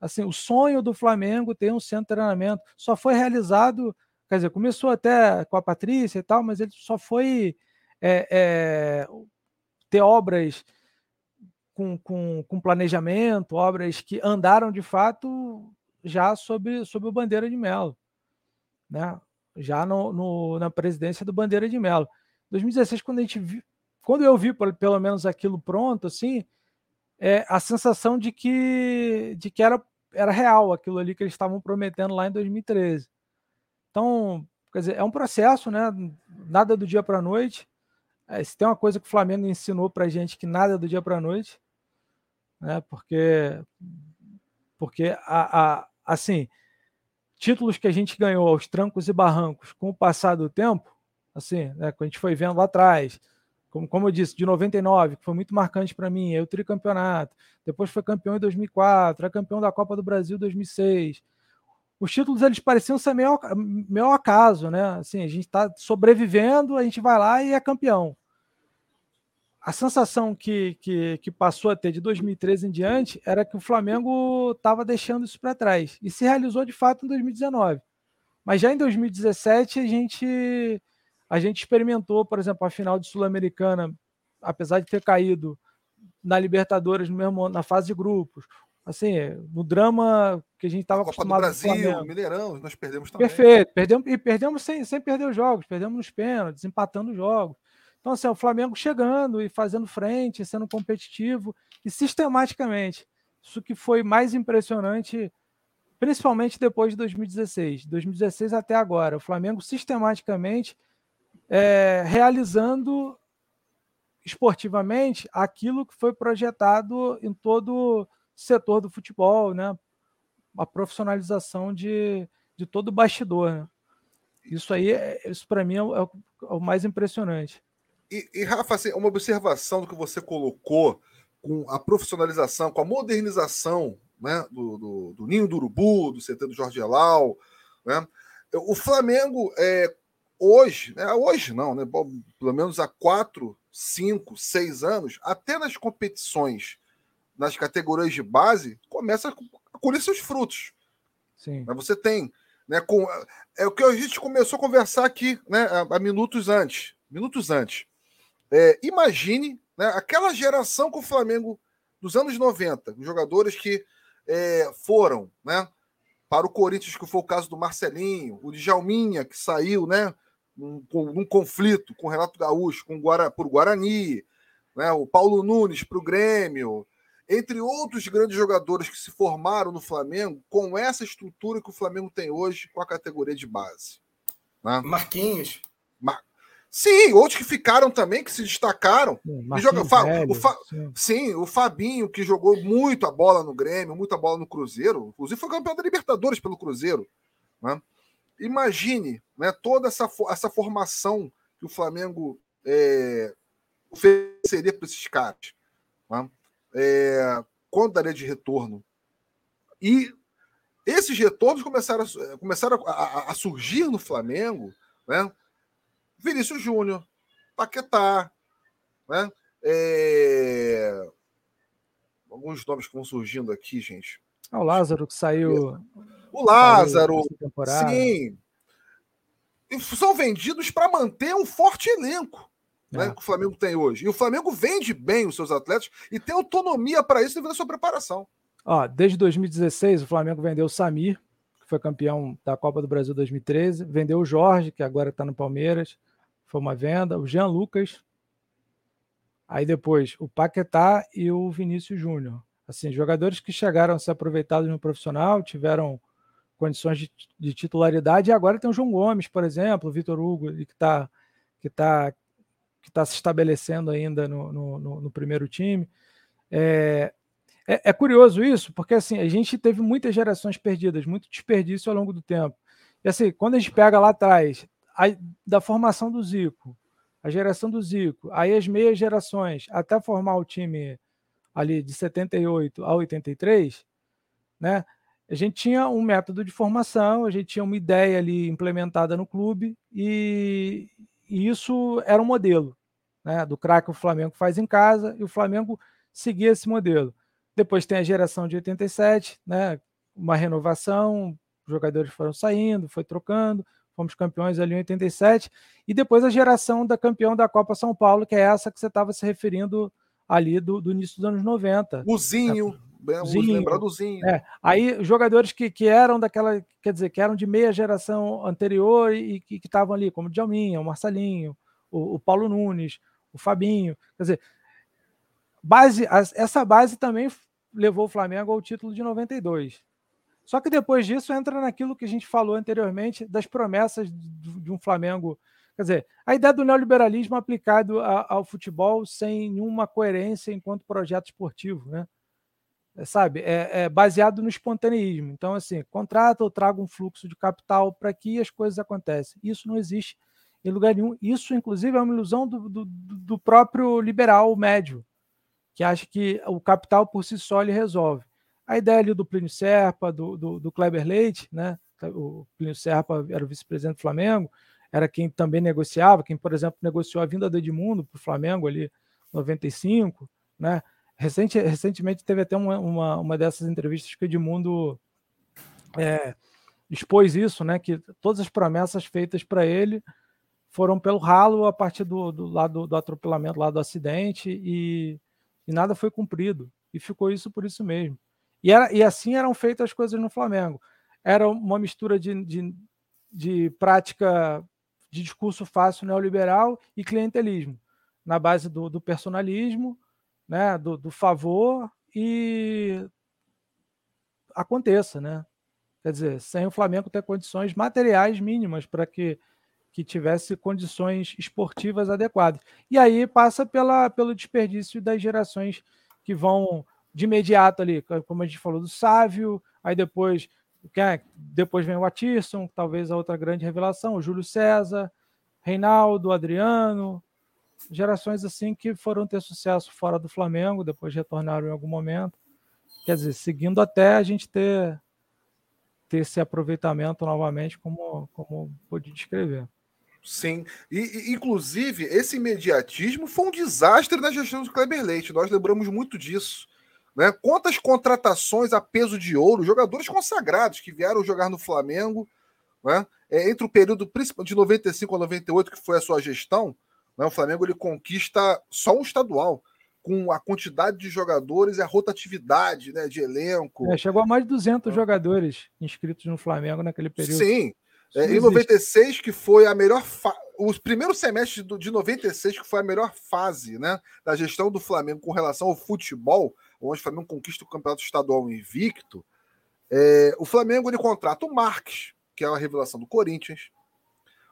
Assim, o sonho do Flamengo ter um centro de treinamento só foi realizado, quer dizer, começou até com a Patrícia e tal, mas ele só foi é, é, ter obras com, com, com, planejamento, obras que andaram de fato já sob, sob o Bandeira de Melo, né? já no, no, na presidência do Bandeira de Melo. 2016, quando a gente vi, quando eu vi pelo menos aquilo pronto, assim, é a sensação de que, de que era era real aquilo ali que eles estavam prometendo lá em 2013. Então, quer dizer, é um processo, né? Nada do dia para a noite. É, se tem uma coisa que o Flamengo ensinou para gente que nada do dia para a noite, né? Porque, porque a, a, assim, títulos que a gente ganhou aos trancos e barrancos com o passar do tempo, assim, né? Quando a gente foi vendo lá atrás, como, como eu disse, de 99, que foi muito marcante para mim, o tricampeonato, depois foi campeão em 2004, é campeão da Copa do Brasil em 2006. Os títulos eles pareciam ser meio, meio acaso, né? Assim, a gente está sobrevivendo, a gente vai lá e é campeão. A sensação que, que, que passou a ter de 2013 em diante era que o Flamengo estava deixando isso para trás. E se realizou de fato em 2019. Mas já em 2017 a gente a gente experimentou, por exemplo, a final de Sul-Americana, apesar de ter caído na Libertadores no mesmo na fase de grupos. Assim, no drama que a gente estava acostumado do Brasil, Mineirão, nós perdemos também. Perfeito, perdemos e perdemos sem, sem perder os jogos, perdemos nos pênaltis, empatando os jogos. Então, assim, o Flamengo chegando e fazendo frente, sendo competitivo e sistematicamente. Isso que foi mais impressionante, principalmente depois de 2016. 2016 até agora. O Flamengo sistematicamente é, realizando esportivamente aquilo que foi projetado em todo o setor do futebol, né? a profissionalização de, de todo o bastidor. Né? Isso aí, é, isso para mim é o, é o, mais impressionante. E, e, Rafa, assim, uma observação do que você colocou com a profissionalização, com a modernização né, do, do, do Ninho do Urubu, do CT do Jorge Elal. Né? O Flamengo, é, hoje, né, hoje não, né, pelo menos há quatro, cinco, seis anos, até nas competições, nas categorias de base, começa a colher seus frutos. Sim. Mas você tem, né, com, é o que a gente começou a conversar aqui, né, há, há minutos antes, minutos antes. É, imagine, né, aquela geração com o Flamengo dos anos 90, os jogadores que é, foram, né, para o Corinthians, que foi o caso do Marcelinho, o Djalminha, que saiu, né, num, num conflito com o Renato Gaúcho, com o Guara, por Guarani, né, o Paulo Nunes para o Grêmio, entre outros grandes jogadores que se formaram no Flamengo com essa estrutura que o Flamengo tem hoje com a categoria de base. Né? Marquinhos. Sim, outros que ficaram também, que se destacaram. Joga... Velho, o Fa... sim. sim. o Fabinho, que jogou muito a bola no Grêmio, muita bola no Cruzeiro, inclusive foi campeão da Libertadores pelo Cruzeiro. Né? Imagine né, toda essa, essa formação que o Flamengo é, ofereceria para esses caras. Né? É, quanto daria de retorno? E esses retornos começaram, a, começaram a, a, a surgir no Flamengo. Né? Vinícius Júnior, Paquetá, né? É... alguns nomes que vão surgindo aqui, gente. Ah, o Lázaro que saiu o Lázaro. Sim. São vendidos para manter um forte elenco. Né, é. que o Flamengo tem hoje. E o Flamengo vende bem os seus atletas e tem autonomia para isso devido à sua preparação. Ó, desde 2016, o Flamengo vendeu o Samir, que foi campeão da Copa do Brasil 2013, vendeu o Jorge, que agora está no Palmeiras, foi uma venda, o Jean Lucas, aí depois o Paquetá e o Vinícius Júnior. Assim, jogadores que chegaram a ser aproveitados no profissional, tiveram condições de, de, titularidade. E agora tem o João Gomes, por exemplo, o Vitor Hugo, que está que tá, que tá se estabelecendo ainda no, no, no primeiro time. É, é, é, curioso isso, porque assim, a gente teve muitas gerações perdidas, muito desperdício ao longo do tempo. E assim, quando a gente pega lá atrás, a, da formação do Zico, a geração do Zico, aí as meias gerações, até formar o time ali de 78 a 83, né? a gente tinha um método de formação, a gente tinha uma ideia ali implementada no clube e, e isso era um modelo. né, do craque o Flamengo faz em casa, e o Flamengo seguia esse modelo. Depois tem a geração de 87, né, uma renovação, jogadores foram saindo, foi trocando, fomos campeões ali em 87, e depois a geração da campeão da Copa São Paulo, que é essa que você estava se referindo ali do, do, início dos anos 90. O Zinho, é, Zinho lembrar do Zinho. É, aí jogadores que, que eram daquela, quer dizer, que eram de meia geração anterior e que estavam ali, como o Djalminha, o Marcelinho, o, o Paulo Nunes, o Fabinho, quer dizer, base, essa base também levou o Flamengo ao título de 92. Só que depois disso entra naquilo que a gente falou anteriormente das promessas de um Flamengo. Quer dizer, a ideia do neoliberalismo aplicado ao futebol sem nenhuma coerência enquanto projeto esportivo, né? É, sabe? É, é, baseado no espontaneísmo. Então, assim, contrata ou traga um fluxo de capital para que as coisas acontecem. Isso não existe em lugar nenhum. Isso, inclusive, é uma ilusão do, do, do próprio liberal médio, que acha que o capital por si só ele resolve. A ideia ali do Plínio Serpa, do, do, do Kleber Leite, né? o Plínio Serpa era o vice-presidente do Flamengo, era quem também negociava, quem, por exemplo, negociou a vinda do Edmundo para o Flamengo ali em 95, né? Recente, recentemente teve até uma, uma, uma dessas entrevistas que o Edmundo é, expôs isso, né? Que todas as promessas feitas para ele foram pelo ralo a partir do, do lado do atropelamento, lá do acidente, e, e, nada foi cumprido. E ficou isso por isso mesmo. E, era, e assim eram feitas as coisas no Flamengo. Era uma mistura de, de, de prática de discurso fácil neoliberal e clientelismo, na base do, do personalismo, né, do, do favor e aconteça, né? Quer dizer, sem o Flamengo ter condições materiais mínimas para que que tivesse condições esportivas adequadas. E aí passa pela, pelo desperdício das gerações que vão de imediato ali, como a gente falou do Sávio, aí depois é, depois vem o Atisson, talvez a outra grande revelação, o Júlio César, Reinaldo, Adriano, gerações assim que foram ter sucesso fora do Flamengo, depois retornaram em algum momento. Quer dizer, seguindo até a gente ter, ter esse aproveitamento novamente, como, como pude descrever. Sim, e, e, inclusive esse imediatismo foi um desastre na gestão do Kleber Leite. Nós lembramos muito disso. Né? Quantas contratações a peso de ouro, jogadores consagrados que vieram jogar no Flamengo, né? é, entre o período de 95 a 98, que foi a sua gestão, né? o Flamengo ele conquista só um estadual, com a quantidade de jogadores e a rotatividade né, de elenco. É, chegou a mais de 200 jogadores inscritos no Flamengo naquele período. Sim, é, em 96, que foi a melhor. Fa... Os primeiros semestres de 96, que foi a melhor fase né, da gestão do Flamengo com relação ao futebol, onde o Flamengo conquista o campeonato estadual invicto. É, o Flamengo ele contrata o Marques, que é a revelação do Corinthians.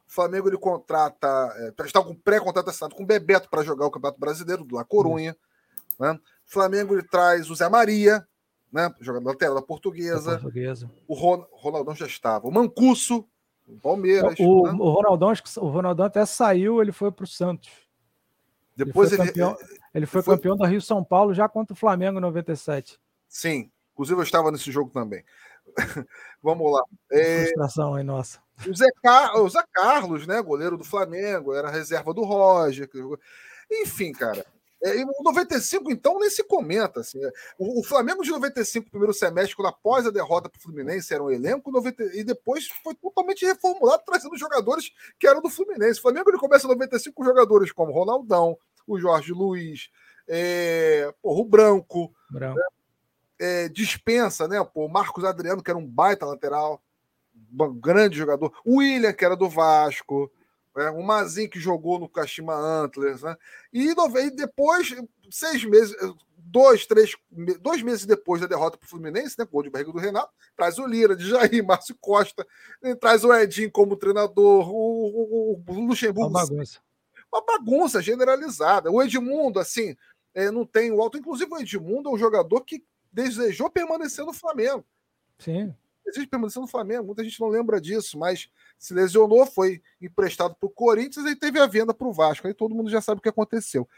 O Flamengo ele contrata. É, está com pré-contrato assinado com o Bebeto para jogar o Campeonato Brasileiro, do La Corunha. Né? O Flamengo ele traz o Zé Maria, né, jogador lateral da portuguesa. Da portuguesa. O Ron, Ronaldão já estava. O Mancuso, Palmeiras. O, né? o, Ronaldão, acho que o Ronaldão até saiu, ele foi para o Santos. Depois ele foi, campeão, ele, ele foi, foi campeão da Rio São Paulo já contra o Flamengo em 97. Sim, inclusive eu estava nesse jogo também. <laughs> Vamos lá. É, frustração aí, nossa. O Zé, Car... o Zé Carlos, né, goleiro do Flamengo, era reserva do Roger. Enfim, cara. É, em 95, então, nem se comenta. Assim, é, o, o, Flamengo de 95, primeiro semestre, quando após a derrota para o Fluminense, era um elenco, 90, e depois foi totalmente reformulado, trazendo jogadores que eram do Fluminense. O Flamengo ele começa em 95 com jogadores como Ronaldão, o Jorge Luiz, é, porra, o Branco, Branco. Né? É, dispensa, né? Pô, o Marcos Adriano, que era um baita lateral, um grande jogador, o William, que era do Vasco. Né? O Mazin que jogou no Kashima Antlers, né? E, e depois, seis meses, dois, três, dois meses depois da derrota para o Fluminense, né? Gol de barriga do Renato, traz o Lira, de Jair, <laughs> Márcio Costa, traz o Edinho como treinador, o, o, o Luxemburgo. Uma bagunça. Uma bagunça generalizada. O Edmundo, assim, é, não tem o alto. Inclusive, o Edmundo é um jogador que desejou permanecer no Flamengo. Sim. Existe permanecer no Flamengo, muita gente não lembra disso, mas se lesionou, foi emprestado para o Corinthians e teve a venda para o Vasco. Aí todo mundo já sabe o que aconteceu.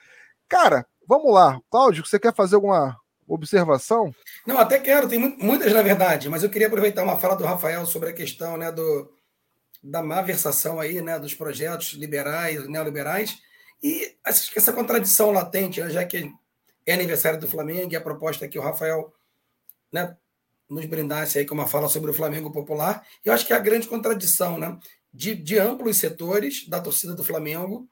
Cara, vamos lá. Cláudio, você quer fazer alguma observação? Não, até quero, tem muitas na verdade, mas eu queria aproveitar uma fala do Rafael sobre a questão né, do, da má versação aí, né, dos projetos liberais, neoliberais, E essa contradição latente, né, já que é aniversário do Flamengo e a proposta é que o Rafael né, nos brindasse aí com uma fala sobre o Flamengo popular, eu acho que é a grande contradição né, de, de amplos setores da torcida do Flamengo,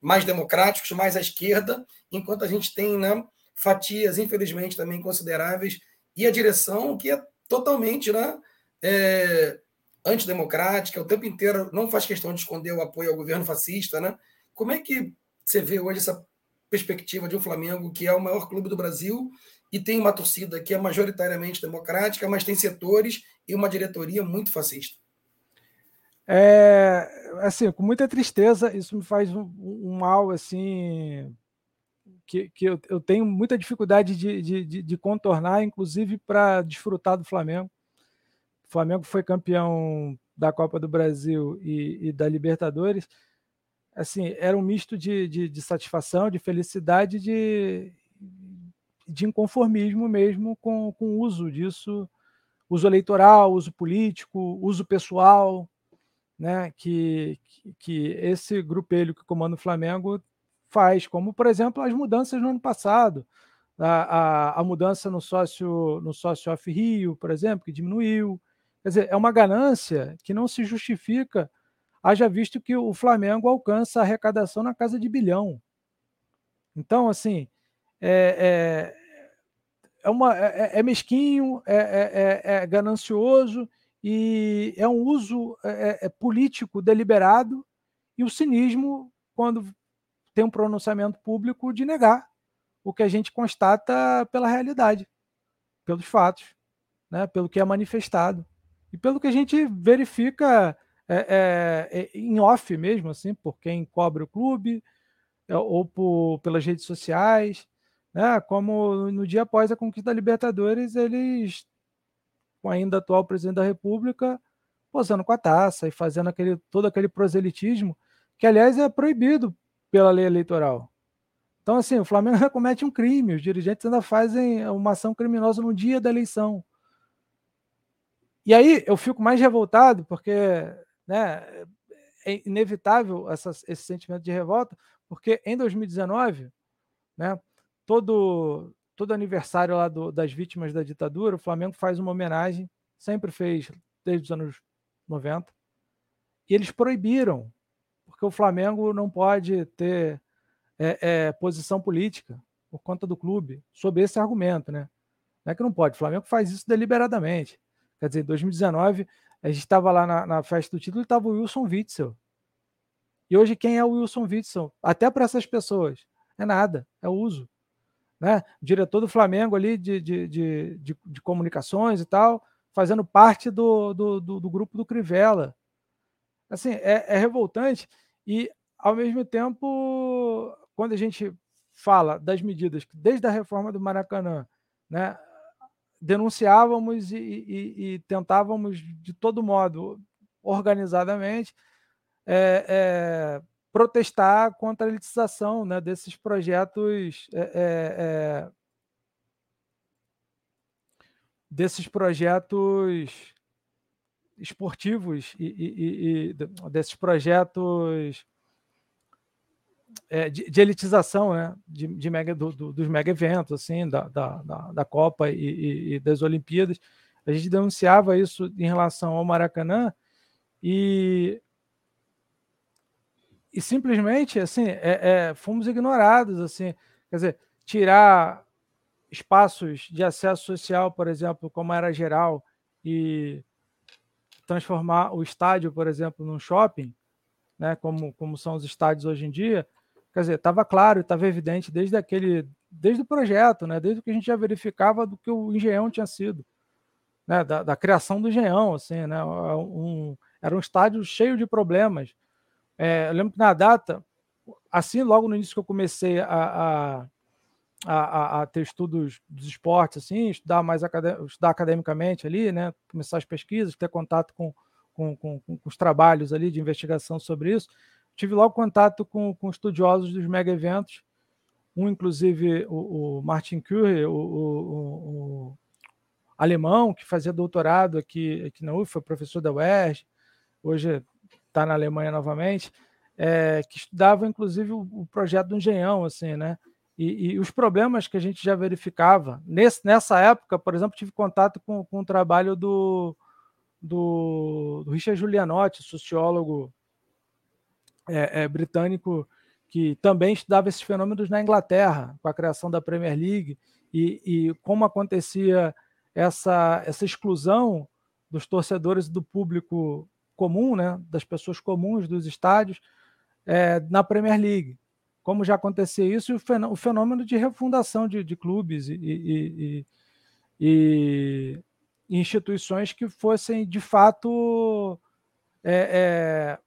mais democráticos, mais à esquerda, enquanto a gente tem né, fatias, infelizmente, também consideráveis, e a direção que é totalmente né, é, antidemocrática, o tempo inteiro não faz questão de esconder o apoio ao governo fascista. Né? Como é que você vê hoje essa perspectiva de um Flamengo que é o maior clube do Brasil e tem uma torcida que é majoritariamente democrática, mas tem setores e uma diretoria muito fascista? É, assim, com muita tristeza, isso me faz um, um mal assim que, que eu, eu, tenho muita dificuldade de, de, de contornar, inclusive para desfrutar do Flamengo. O Flamengo foi campeão da Copa do Brasil e, e da Libertadores. Assim, era um misto de, de, de satisfação, de felicidade, de, de inconformismo mesmo com, com o uso disso, uso eleitoral, uso político, uso pessoal, né, que, que esse grupelho que comanda o Flamengo faz, como, por exemplo, as mudanças no ano passado, a, a, a mudança no sócio no sócio off Rio, por exemplo, que diminuiu. Quer dizer, é uma ganância que não se justifica, haja visto que o Flamengo alcança a arrecadação na casa de bilhão. Então, assim, é, é, é, uma, é, é mesquinho, é, é, é, é ganancioso e é um uso é, é, é, político deliberado e o cinismo quando tem um pronunciamento público de negar o que a gente constata pela realidade, pelos fatos, né, pelo que é manifestado e pelo que a gente verifica é, é, em off mesmo, assim, por quem cobre o clube ou por, pelas redes sociais, né, como no dia após a conquista da Libertadores eles com ainda atual presidente da República, posando com a taça e fazendo aquele, todo aquele proselitismo, que aliás é proibido pela lei eleitoral. Então, assim, o Flamengo <laughs> comete um crime, os dirigentes ainda fazem uma ação criminosa no dia da eleição. E aí eu fico mais revoltado, porque né, é inevitável essa, esse sentimento de revolta, porque em 2019, né, todo, todo aniversário lá do, das vítimas da ditadura, o Flamengo faz uma homenagem, sempre fez desde os anos 90, e eles proibiram, porque o Flamengo não pode ter é, é, posição política por conta do clube, sob esse argumento, né? Não é que não pode, o Flamengo faz isso deliberadamente. Quer dizer, em 2019, a gente estava lá na, na, festa do título e estava o Wilson Witzel. E hoje quem é o Wilson Witzel? Até para essas pessoas. É nada, é uso né? diretor do Flamengo ali de, de, de, de, de comunicações e tal, fazendo parte do, do, do, do grupo do Crivella. Assim, é, é, revoltante e, ao mesmo tempo, quando a gente fala das medidas que, desde a reforma do Maracanã, né, denunciávamos e, e, e tentávamos, de todo modo, organizadamente, é, é, protestar contra a elitização né, desses projetos é, é, desses projetos esportivos e, e, e desses projetos é, de, de, elitização né, de, de mega, do, do, dos mega eventos assim, da, da, da Copa e, e, das Olimpíadas. A gente denunciava isso em relação ao Maracanã e e simplesmente assim é, é, fomos ignorados assim quer dizer tirar espaços de acesso social por exemplo como era geral e transformar o estádio por exemplo num shopping né como como são os estádios hoje em dia quer dizer estava claro estava evidente desde aquele desde o projeto né? Desde que a gente já verificava do que o engenhão tinha sido né? Da, da criação do engenhão assim né? Um, era um estádio cheio de problemas. É, eu lembro que na data, assim, logo no início que eu comecei a, a, a, a ter estudos dos esportes, assim, estudar mais estudar academicamente ali, né, começar as pesquisas, ter contato com, com, com, com os trabalhos ali de investigação sobre isso, tive logo contato com, com estudiosos dos mega eventos, um inclusive o, o Martin Curry, o, o, o, alemão que fazia doutorado aqui, aqui na UF, foi professor da UERJ, hoje está na Alemanha novamente, é, que estudavam, inclusive, o, projeto do Engenhão, assim, né? E, e, os problemas que a gente já verificava. Nesse, nessa época, por exemplo, tive contato com, com o trabalho do, do, do Richard Giulianotti, sociólogo é, é, britânico, que também estudava esses fenômenos na Inglaterra, com a criação da Premier League, e, e como acontecia essa, essa exclusão dos torcedores do público comum, né, das pessoas comuns dos estádios, é, na Premier League. Como já acontecia isso, o fenômeno de refundação de, de clubes e, e, e, instituições que fossem de fato é, é,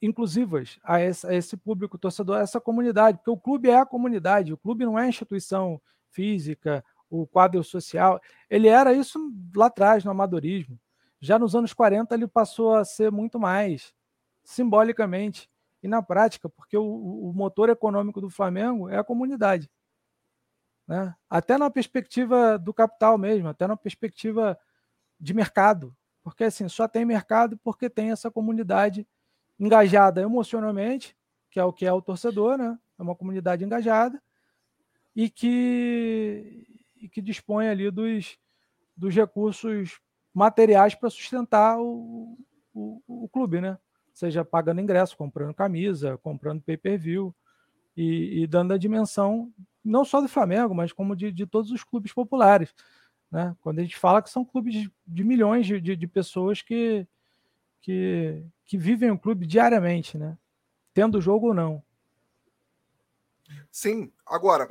inclusivas a esse, público torcedor, a essa comunidade, porque o clube é a comunidade, o clube não é instituição física, o quadro social. Ele era isso lá atrás, no amadorismo. Já nos anos 40, ele passou a ser muito mais, simbolicamente e na prática, porque o, o motor econômico do Flamengo é a comunidade. Né? Até na perspectiva do capital mesmo, até na perspectiva de mercado. Porque assim, só tem mercado porque tem essa comunidade engajada emocionalmente, que é o que é o torcedor, né? É uma comunidade engajada e que, e que dispõe ali dos, dos recursos materiais para sustentar o, o, o, clube, né? Seja pagando ingresso, comprando camisa, comprando pay-per-view e, e, dando a dimensão não só do Flamengo, mas como de, de todos os clubes populares. Né? Quando a gente fala que são clubes de, de milhões de, de, pessoas que, que, que vivem o clube diariamente, né? tendo jogo ou não. Sim, agora,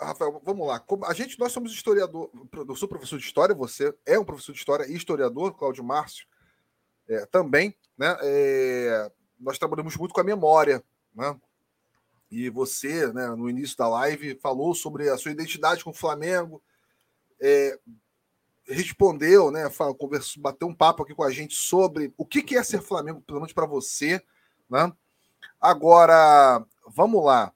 Rafael, vamos lá. A gente, nós somos historiador, eu sou professor de história, você é um professor de história e historiador, Cláudio Márcio é, também, né? É, nós trabalhamos muito com a memória, né? E você, né, no início da live, falou sobre a sua identidade com o Flamengo, é, respondeu, né, conversou, bateu um papo aqui com a gente sobre o que é ser Flamengo, pelo menos para você, né? Agora, vamos lá.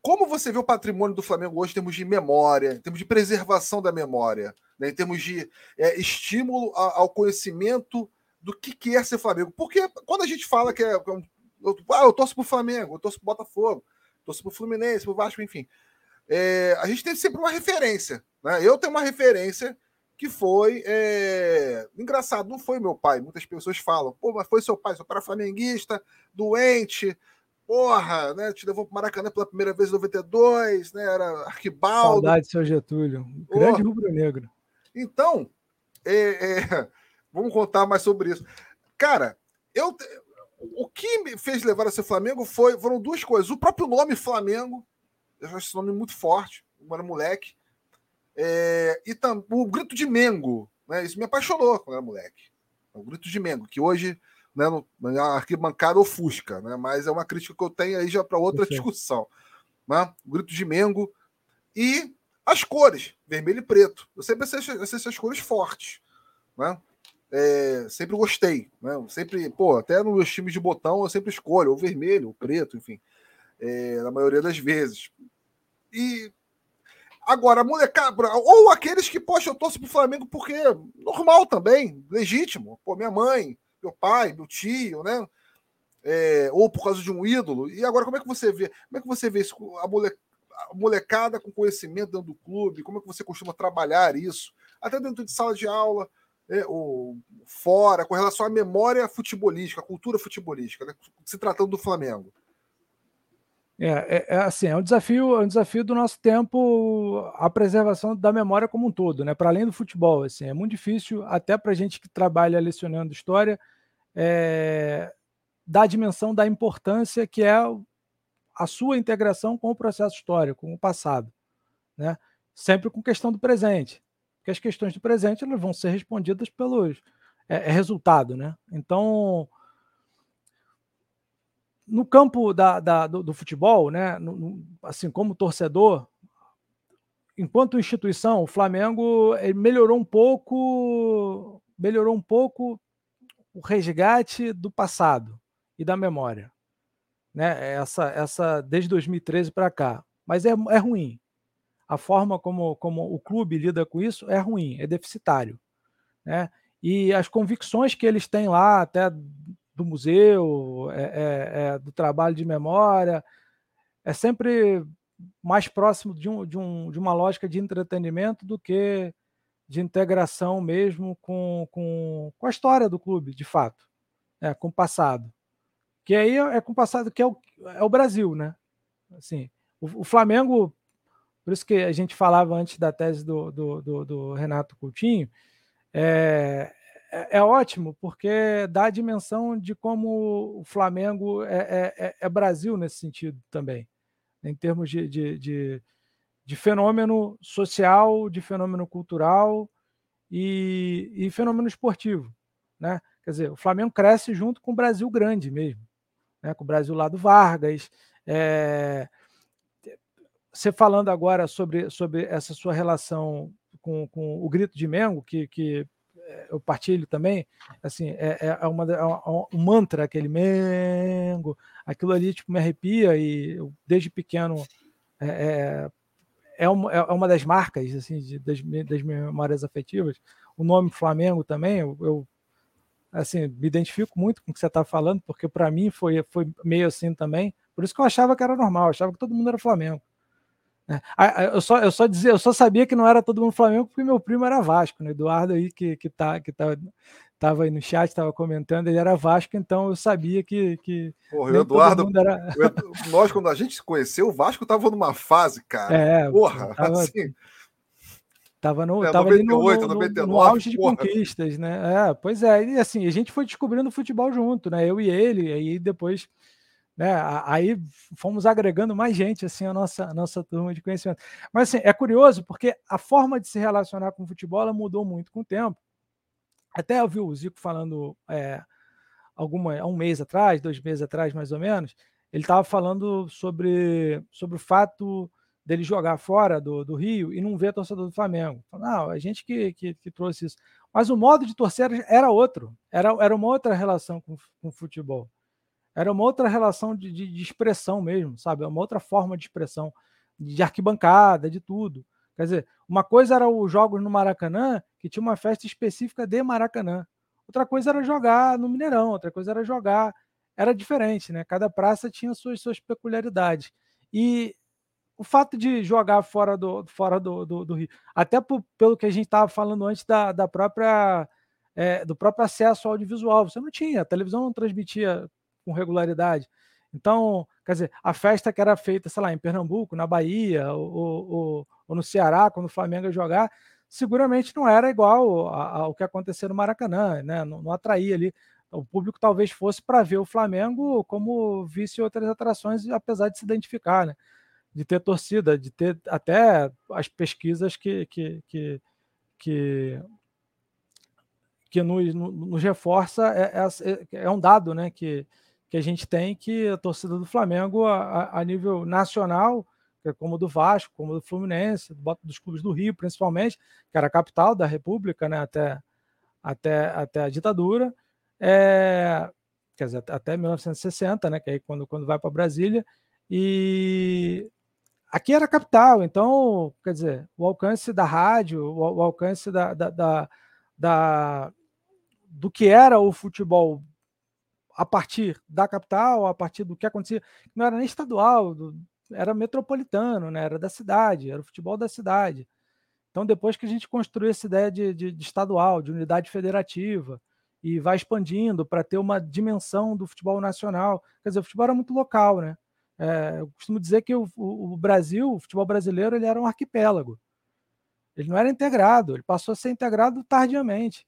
Como você vê o patrimônio do Flamengo hoje em termos de memória, em termos de preservação da memória, né, em termos de é, estímulo ao conhecimento do que, é ser Flamengo? Porque quando a gente fala que é. Eu, ah, eu torço pro Flamengo, eu torço pro Botafogo, torço pro Fluminense, pro Vasco, enfim. É, a gente tem sempre uma referência. Né? Eu tenho uma referência que foi. É... Engraçado, não foi meu pai. Muitas pessoas falam, pô, mas foi seu pai, seu pai flamenguista, doente, porra, né? Te levou para Maracanã pela primeira vez em 92, né? Era arquibaldo. Saudade, seu Getúlio. Grande rubro-negro. Então, é, é, vamos contar mais sobre isso. Cara, eu, o que me fez levar a ser Flamengo foi, foram duas coisas. O próprio nome Flamengo, eu acho esse nome muito forte, eu era moleque. É, e tam, o grito de Mengo, né? Isso me apaixonou quando era moleque. O grito de Mengo, que hoje né, no, na arquibancada ofusca, né? Mas é uma crítica que eu tenho aí já para outra Sim. discussão. Né? O grito de Mengo e as cores, vermelho e preto. Eu sempre achei, essas cores fortes. Né? É, sempre gostei. Né? Sempre, pô, até nos meus times de botão eu sempre escolho o vermelho, o preto, enfim. É, na maioria das vezes. E agora, molecada, ou aqueles que, poxa, eu torço pro Flamengo porque normal também, legítimo. Pô, minha mãe, meu pai, meu tio, né? É, ou por causa de um ídolo. E agora, como é que você vê? Como é que você vê isso? A, mole, a molecada com conhecimento dentro do clube, como é que você costuma trabalhar isso? Até dentro de sala de aula, é, ou fora, com relação à memória futebolística, à cultura futebolística, né? se tratando do Flamengo. É, é, é, assim, é um desafio, é um desafio do nosso tempo a preservação da memória como um todo, né? Para além do futebol, assim, é muito difícil até para a gente que trabalha lecionando história é, dar a dimensão da importância que é a sua integração com o processo histórico, com o passado, né? Sempre com questão do presente, porque as questões do presente elas vão ser respondidas pelos é, é resultado, né? Então no campo da, da do, do, futebol, né, no, no, assim como torcedor, enquanto instituição, o Flamengo melhorou um pouco, melhorou um pouco o resgate do passado e da memória, né? Essa, essa desde 2013 para cá, mas é, é ruim. A forma como, como o clube lida com isso é ruim, é deficitário, né? E as convicções que eles têm lá até do museu, é, é, é, do trabalho de memória, é sempre mais próximo de, um, de, um, de uma lógica de entretenimento do que de integração mesmo com, com, com a história do clube, de fato, né, com o passado. Que aí é, é com o passado que é o, é o Brasil, né? Assim, o, o, Flamengo, por isso que a gente falava antes da tese do, do, do, do Renato Coutinho, é, é, é, ótimo, porque dá a dimensão de como o Flamengo é, é, é, é Brasil nesse sentido também, em termos de, de, de, de fenômeno social, de fenômeno cultural e, e, fenômeno esportivo. Né? Quer dizer, o Flamengo cresce junto com o Brasil grande mesmo, né? com o Brasil lá do Vargas. É... Você falando agora sobre, sobre essa sua relação com, com o grito de Mengo, que, que eu partilho também, assim, é, é, é uma, é um mantra, aquele mengo, aquilo ali tipo, me arrepia e eu, desde pequeno é, é, é uma, é uma das marcas assim, de, das, das memórias afetivas. O nome Flamengo também, eu, eu assim, me identifico muito com o que você está falando, porque para mim foi, foi meio assim também. Por isso que eu achava que era normal, achava que todo mundo era Flamengo. Né? Eu só, eu só dizia, eu só sabia que não era todo mundo Flamengo porque meu primo era Vasco, né? Eduardo aí que que tá que tá tava aí no chat, estava comentando, ele era Vasco, então eu sabia que que Porra, o Eduardo, era... nós quando a gente se conheceu, o Vasco tava numa fase, cara. É, Porra, tava, <laughs> assim. Tava no, é, tava 98, no, no, 99, no auge de porra. conquistas, né? É, pois é, e assim, a gente foi descobrindo o futebol junto, né? Eu e ele, aí depois né? Aí fomos agregando mais gente assim a nossa, nossa turma de conhecimento. Mas assim, é curioso porque a forma de se relacionar com o futebol mudou muito com o tempo. Até eu vi o Zico falando é, alguma, um mês atrás, dois meses atrás, mais ou menos, ele estava falando sobre, sobre o fato dele jogar fora do, do Rio e não ver torcedor do Flamengo. Não, a gente que, que, que, trouxe isso. Mas o modo de torcer era outro, era, era uma outra relação com, com o futebol. Era uma outra relação de, de, de expressão mesmo, sabe? Uma outra forma de expressão, de arquibancada, de tudo. Quer dizer, uma coisa era os jogos no Maracanã, que tinha uma festa específica de Maracanã. Outra coisa era jogar no Mineirão, outra coisa era jogar. Era diferente, né? Cada praça tinha suas, suas peculiaridades. E o fato de jogar fora do, fora do, do, do Rio, até por, pelo que a gente estava falando antes da, da própria. É, do próprio acesso ao audiovisual. Você não tinha, a televisão não transmitia com regularidade. Então, quer dizer, a festa que era feita, sei lá, em Pernambuco, na Bahia ou, ou, ou no Ceará, quando o Flamengo jogar, seguramente não era igual ao que aconteceu no Maracanã, né? Não, não atraía ali. O público talvez fosse para ver o Flamengo como visse outras atrações, apesar de se identificar, né? De ter torcida, de ter até as pesquisas que, que, que, que que nos, nos reforça é, é, é, um dado né, que, que a gente tem que a torcida do Flamengo, a, a nível nacional, é como do Vasco, como do Fluminense, dos clubes do Rio, principalmente, que era a capital da República, né, até, até, até a ditadura, é, quer dizer, até 1960, né, que aí quando, quando vai para Brasília, e aqui era a capital, então, quer dizer, o alcance da rádio, o, o alcance da, da, da, da, do que era o futebol a partir da capital, a partir do que acontecia, não era nem estadual, era metropolitano, né? era da cidade, era o futebol da cidade. Então, depois que a gente construiu essa ideia de, de, de estadual, de unidade federativa, e vai expandindo para ter uma dimensão do futebol nacional, quer dizer, o futebol era muito local, né? É, eu costumo dizer que o, o, o Brasil, o futebol brasileiro, ele era um arquipélago. Ele não era integrado, ele passou a ser integrado tardiamente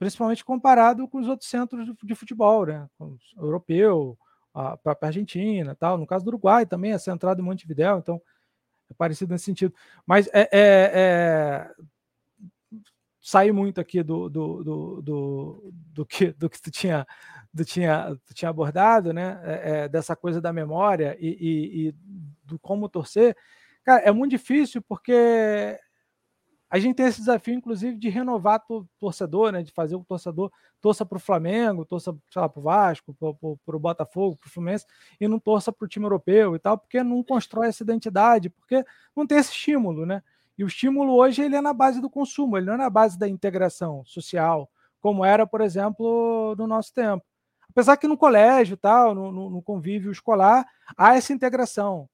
principalmente comparado com os outros centros de futebol, né? O europeu, a própria Argentina, tal. No caso do Uruguai também é centrado em Montevideo, então é parecido nesse sentido. Mas é, é, é sair muito aqui do, do, do, do, do, que, do que tu tinha, do tinha, tu tinha abordado, né? É, é, dessa coisa da memória e, e, e do como torcer. Cara, é muito difícil porque a gente tem esse desafio, inclusive, de renovar o torcedor, né? De fazer o torcedor torça para o Flamengo, torça, para o Vasco, para o Botafogo, para o Fluminense, e não torça para o time europeu e tal, porque não constrói essa identidade, porque não tem esse estímulo, né? E o estímulo hoje ele é na base do consumo, ele não é na base da integração social, como era, por exemplo, no nosso tempo. Apesar que no colégio, tal, no, no, no convívio escolar, há essa integração,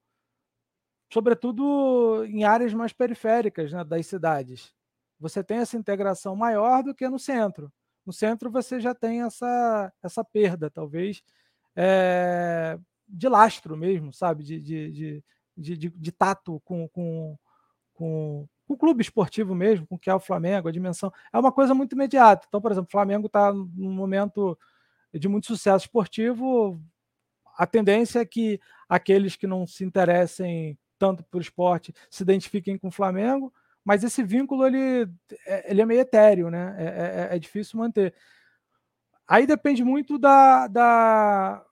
sobretudo em áreas mais periféricas né, das cidades. Você tem essa integração maior do que no centro. No centro você já tem essa, essa perda, talvez, é, de lastro mesmo, sabe? De, de, de, de, de, tato com, com, com, com o clube esportivo mesmo, com o que é o Flamengo, a dimensão. É uma coisa muito imediata. Então, por exemplo, o Flamengo está num momento de muito sucesso esportivo. A tendência é que aqueles que não se interessem tanto por esporte se identifiquem com o Flamengo, mas esse vínculo ele, é, ele é meio etéreo, né? É, é, é, é difícil manter. Aí depende muito da, da,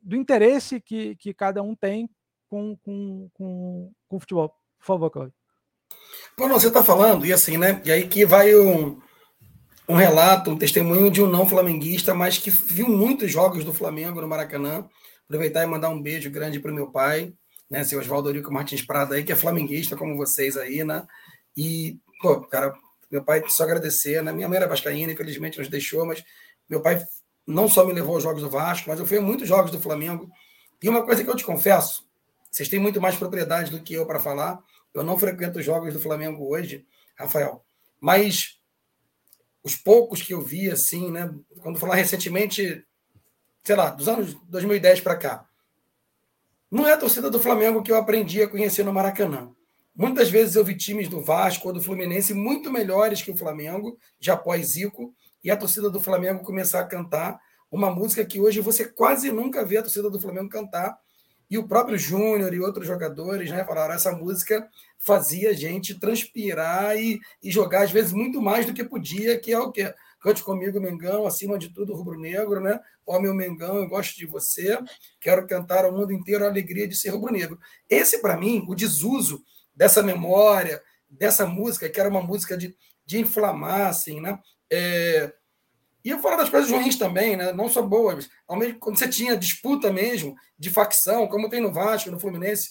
do interesse que, que cada um tem com, com, com, com o futebol. Por favor, Claudio. Você está falando, e assim, né? E aí que vai um, um relato, um testemunho de um não flamenguista, mas que viu muitos jogos do Flamengo no Maracanã. Aproveitar e mandar um beijo grande para o meu pai, né? Seu Oswaldo Eurico Martins Prada aí, que é flamenguista, como vocês aí, né? E, pô, cara, meu pai só agradecer, né? Minha mãe era vascaína, infelizmente nos deixou, mas meu pai não só me levou aos jogos do Vasco, mas eu fui a muitos jogos do Flamengo. E uma coisa que eu te confesso, vocês têm muito mais propriedade do que eu para falar, eu não frequento os jogos do Flamengo hoje, Rafael, mas os poucos que eu vi, assim, né? Quando falar recentemente, sei lá, dos anos 2010 para cá, não é a torcida do Flamengo que eu aprendi a conhecer no Maracanã. Muitas vezes eu vi times do Vasco ou do Fluminense muito melhores que o Flamengo, já após Zico, e a torcida do Flamengo começar a cantar uma música que hoje você quase nunca vê a torcida do Flamengo cantar, e o próprio Júnior e outros jogadores né, falaram: essa música fazia a gente transpirar e, e jogar, às vezes, muito mais do que podia, que é o que? Cante comigo, Mengão, acima de tudo, rubro-negro, né? Ó, meu Mengão, eu gosto de você, quero cantar ao mundo inteiro a alegria de ser rubro-negro. Esse, para mim, o desuso dessa memória, dessa música, que era uma música de, de inflamar, assim, né? É, e eu falo das coisas ruins também, né? não só boas. Ao mesmo, quando você tinha disputa mesmo, de facção, como tem no Vasco, no Fluminense,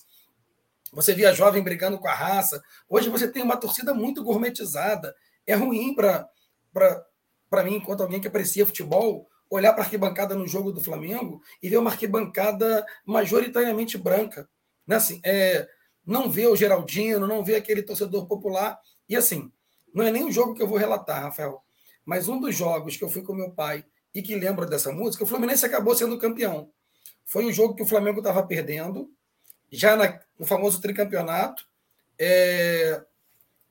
você via jovem brigando com a raça. Hoje você tem uma torcida muito gourmetizada. É ruim para mim, enquanto alguém que aprecia futebol, olhar para a arquibancada no jogo do Flamengo e ver uma arquibancada majoritariamente branca. Né? Assim, é, não ver o Geraldino, não ver aquele torcedor popular. E assim, não é nem o jogo que eu vou relatar, Rafael. Mas um dos jogos que eu fui com meu pai e que lembro dessa música, o Fluminense acabou sendo campeão. Foi um jogo que o Flamengo estava perdendo, já na, no famoso tricampeonato. É,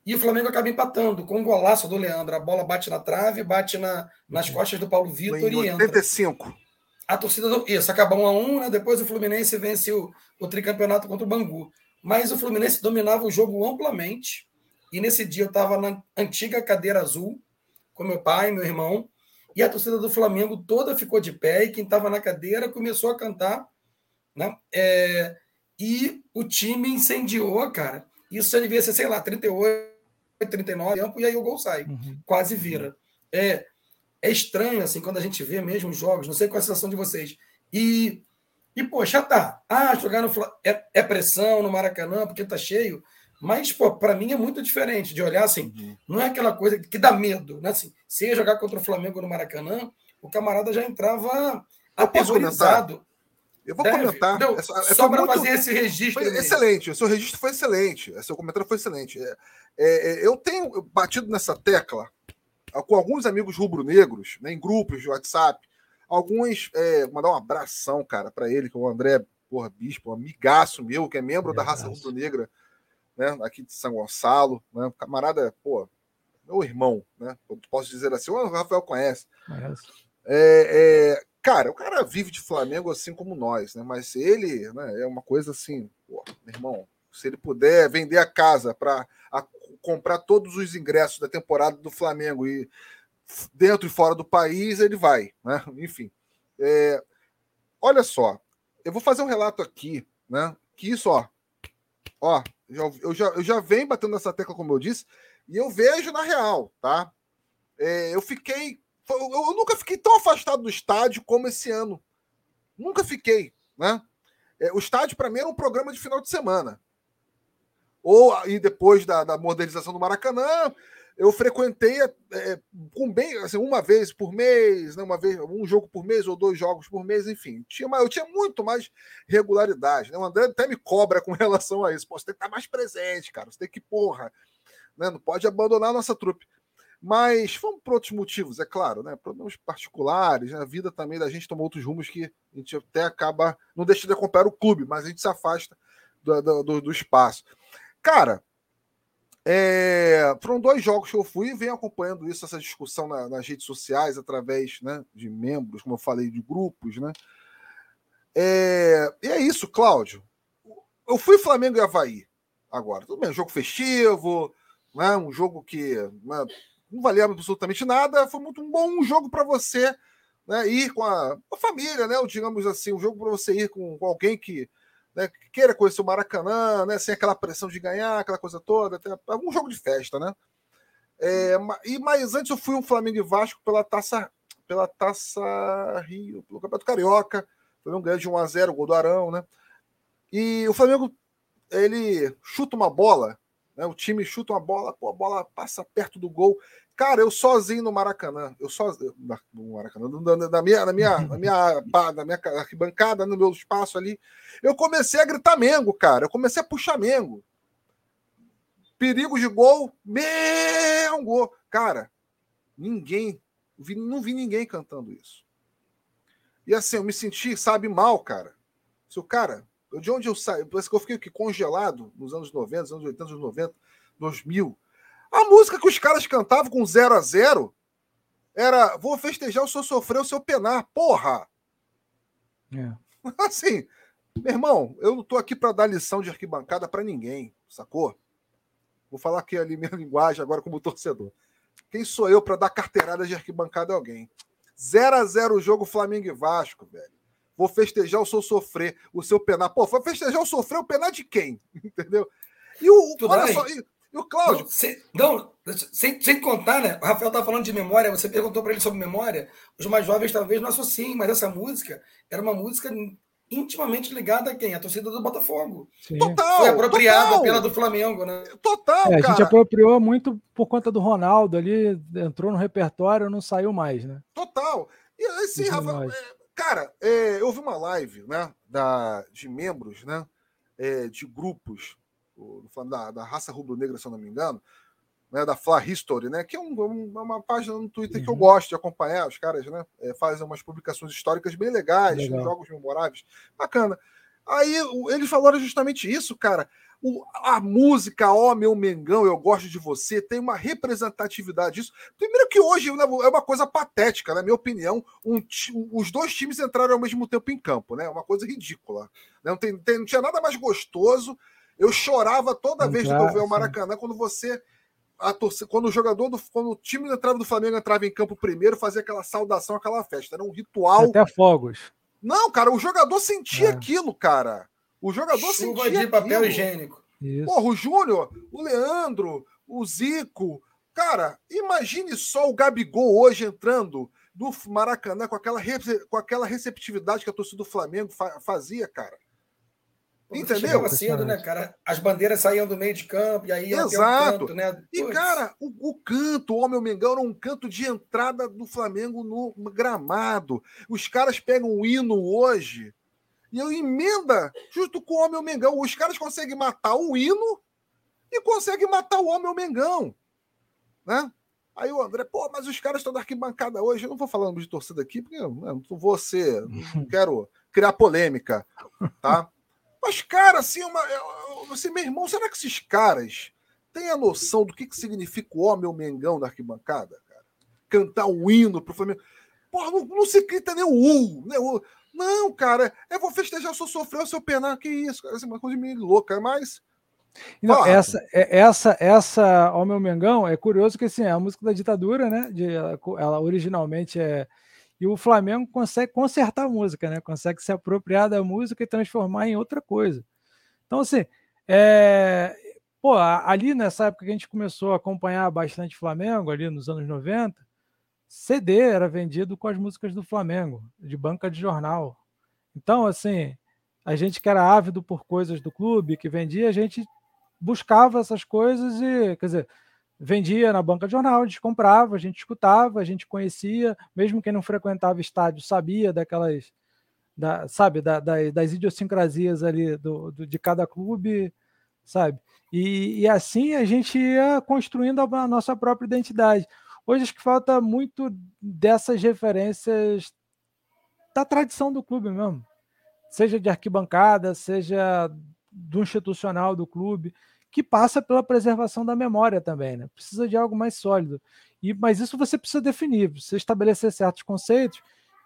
e o Flamengo acaba empatando com um golaço do Leandro. A bola bate na trave, bate na, nas costas do Paulo Vitor e entra. 85. A torcida do. Isso, acaba 1 a 1 né? Depois o Fluminense vence o, o tricampeonato contra o Bangu. Mas o Fluminense dominava o jogo amplamente. E nesse dia eu estava na antiga cadeira azul, com meu pai, meu irmão, e a torcida do Flamengo toda ficou de pé e quem estava na cadeira começou a cantar, né? É, e o time incendiou, cara. Isso já devia ser, sei lá, 38, 39 tempo, e aí o gol sai, uhum. quase vira. É, é estranho, assim, quando a gente vê mesmo os jogos, não sei qual é a sensação de vocês. E, e poxa, tá. Ah, jogar no é, é pressão no Maracanã porque tá cheio. Mas, pô, para mim é muito diferente de olhar assim. Uhum. Não é aquela coisa que dá medo, né? Assim, se ia jogar contra o Flamengo no Maracanã, o camarada já entrava aterrorizado. Eu vou Deve. comentar. Não, Essa, é, só para muito... fazer esse registro. Foi excelente. O seu registro foi excelente. O seu comentário foi excelente. É, é, é, eu tenho batido nessa tecla com alguns amigos rubro-negros, né, em grupos de WhatsApp. Alguns, é, mandar um abração, cara, para ele, que é o André porra, Bispo, um amigaço meu, que é membro da raça rubro-negra né, aqui de São Gonçalo, né, camarada, pô, meu irmão, né, posso dizer assim, o Rafael conhece. É, é, cara, o cara vive de Flamengo assim como nós, né, mas ele, né, é uma coisa assim, pô, meu irmão, se ele puder vender a casa para comprar todos os ingressos da temporada do Flamengo e dentro e fora do país, ele vai, né, <laughs> enfim. É, olha só, eu vou fazer um relato aqui, né, que isso, ó, ó, eu já, eu já venho batendo nessa tecla, como eu disse, e eu vejo na real, tá? É, eu fiquei. Eu, nunca fiquei tão afastado do estádio como esse ano. Nunca fiquei, né? É, o estádio, para mim, era um programa de final de semana. Ou e depois da, da modernização do Maracanã, eu frequentei é, com bem, assim, uma vez por mês, né, uma vez, um jogo por mês ou dois jogos por mês, enfim. Tinha, eu tinha muito mais regularidade. Né? O André até me cobra com <laughs> relação a isso. Pô, você tem que estar mais presente, cara. Você tem que, porra, né? não pode abandonar a nossa trupe. Mas fomos por outros motivos, é claro, né? Problemas particulares, a vida também da gente tomou outros rumos que a gente até acaba, não deixa de acompanhar o clube, mas a gente se afasta do, do, do espaço. Cara, é, foram dois jogos que eu fui e venho acompanhando isso, essa discussão na, nas redes sociais, através né, de membros, como eu falei, de grupos, né? É, e é isso, Cláudio. Eu fui Flamengo e Havaí agora. Tudo bem, jogo festivo, né, um jogo que né, não valia absolutamente nada. Foi muito um bom jogo para você né, ir com a, a, família, né? Ou, digamos assim, um jogo para você ir com, com alguém que né, queira conhecer o Maracanã, né, sem aquela pressão de ganhar, aquela coisa toda, algum jogo de festa, né? É, e mas antes eu fui um Flamengo e Vasco pela taça pela taça Rio, pelo Campeonato Carioca, foi um ganho de 1 a 0, gol do Arão, né? E o Flamengo ele chuta uma bola, né? O time chuta uma bola, pô, a bola passa perto do gol. Cara, eu sozinho no Maracanã, eu sozinho no Maracanã, na minha, na minha, na minha, <laughs> na minha arquibancada, no meu espaço ali, eu comecei a gritar Mengo, cara. Eu comecei a puxar Mengo. Perigo de gol, Mengo. Cara, ninguém, não vi ninguém cantando isso. E assim, eu me senti, sabe, mal, cara. Se o cara, de onde eu saio, parece que eu fiquei aqui, congelado nos anos 90, anos 80, anos 90, 2000 a música que os caras cantavam com 0 a 0 era Vou festejar o seu sofrer, o seu penar. Porra! É. <laughs> Assim, meu irmão, eu não tô aqui para dar lição de arquibancada para ninguém, sacou? Vou falar aqui a minha <laughs> linguagem agora como torcedor. Quem sou eu para dar carteirada de arquibancada a alguém? 0 a 0 o jogo Flamengo e Vasco, velho. Vou festejar o seu sofrer, o seu penar. Pô, foi festejar o sofrer, o penar de quem? <laughs> Entendeu? E o. Tudo olha bem. só. E, e o Cláudio? Não, sem, não, sem, sem contar, né? O Rafael tá falando de memória, você perguntou para ele sobre memória. Os mais jovens talvez não associem, mas essa música era uma música intimamente ligada a quem? A torcida do Botafogo. Sim. Total. Foi apropriada total. pela do Flamengo, né? Total. É, a gente apropriou muito por conta do Ronaldo ali, entrou no repertório, não saiu mais, né? Total. E assim, Rafa, é, cara, é, eu ouvi uma live, né, da, de membros, né, é, de grupos da, da raça rubro-negra, se eu não me engano, né, da Fla History, né, que é um, um, uma página no Twitter uhum. que eu uhum. gosto de acompanhar. Os caras né, é, fazem umas publicações históricas bem legais, jogos memoráveis. Bacana. Aí eles falaram justamente isso, cara. O, a música Ó oh, Meu Mengão, Eu Gosto de Você tem uma representatividade disso. Primeiro que hoje né, é uma coisa patética, na minha opinião. Um, os dois times entraram ao mesmo tempo em campo, né? Uma coisa ridícula. Né, não, tem, tem, não tinha nada mais gostoso eu chorava toda vez que eu ver o Maracanã quando você. Torcida, quando o jogador do. Quando o time entrava do Flamengo entrava em campo primeiro, fazia aquela saudação, aquela festa. Era um ritual. Até fogos. Não, cara, o jogador sentia é. aquilo, cara. O jogador Chuva sentia. de aquilo. papel higiênico. Isso. Porra, o Júnior, o Leandro, o Zico. Cara, imagine só o Gabigol hoje entrando do Maracanã com aquela, com aquela receptividade que a torcida do Flamengo fa fazia, cara. Entendeu? cedo, né, cara? As bandeiras saíam do meio de campo e aí Exato. Canto, né? E, cara, o, o, canto, o Homem Mengão era um canto de entrada do Flamengo no gramado. Os caras pegam o hino hoje e eu emenda justo com o Homem Mengão. Os caras conseguem matar o hino e conseguem matar o Homem Mengão. Né? Aí o André, pô, mas os caras estão da arquibancada hoje. Eu não vou falando de torcida aqui, porque eu não vou ser, não <laughs> quero criar polêmica, tá? Mas, cara, assim, uma, assim, meu irmão, será que esses caras têm a noção do que, que significa o homem ou mengão da arquibancada, cara? Cantar um hino pro Flamengo. Porra, não, não se grita nem o U, né? Não, cara, eu vou festejar o seu sofrer, o seu penar, que isso, cara, é uma coisa meio louca, mas. Não, essa, é, essa, essa, ó meu Mengão, é curioso que assim, é a música da ditadura, né? De, ela originalmente é e o Flamengo consegue consertar a música, né? Consegue se apropriar da música e transformar em outra coisa. Então, assim, é... pô, ali nessa época que a gente começou a acompanhar bastante Flamengo, ali nos anos 90, CD era vendido com as músicas do Flamengo, de banca de jornal. Então, assim, a gente que era ávido por coisas do clube, que vendia, a gente buscava essas coisas e, quer dizer, vendia na banca de jornal, a gente comprava, a gente escutava, a gente conhecia, mesmo quem não frequentava estádio sabia daquelas, da, sabe, da, da, das idiosincrasias ali do, do, de cada clube, sabe? E, e, assim a gente ia construindo a, a nossa própria identidade. Hoje acho que falta muito dessas referências da tradição do clube mesmo, seja de arquibancada, seja do institucional do clube que passa pela preservação da memória também, né? Precisa de algo mais sólido. E, mas isso você precisa definir, você estabelecer certos conceitos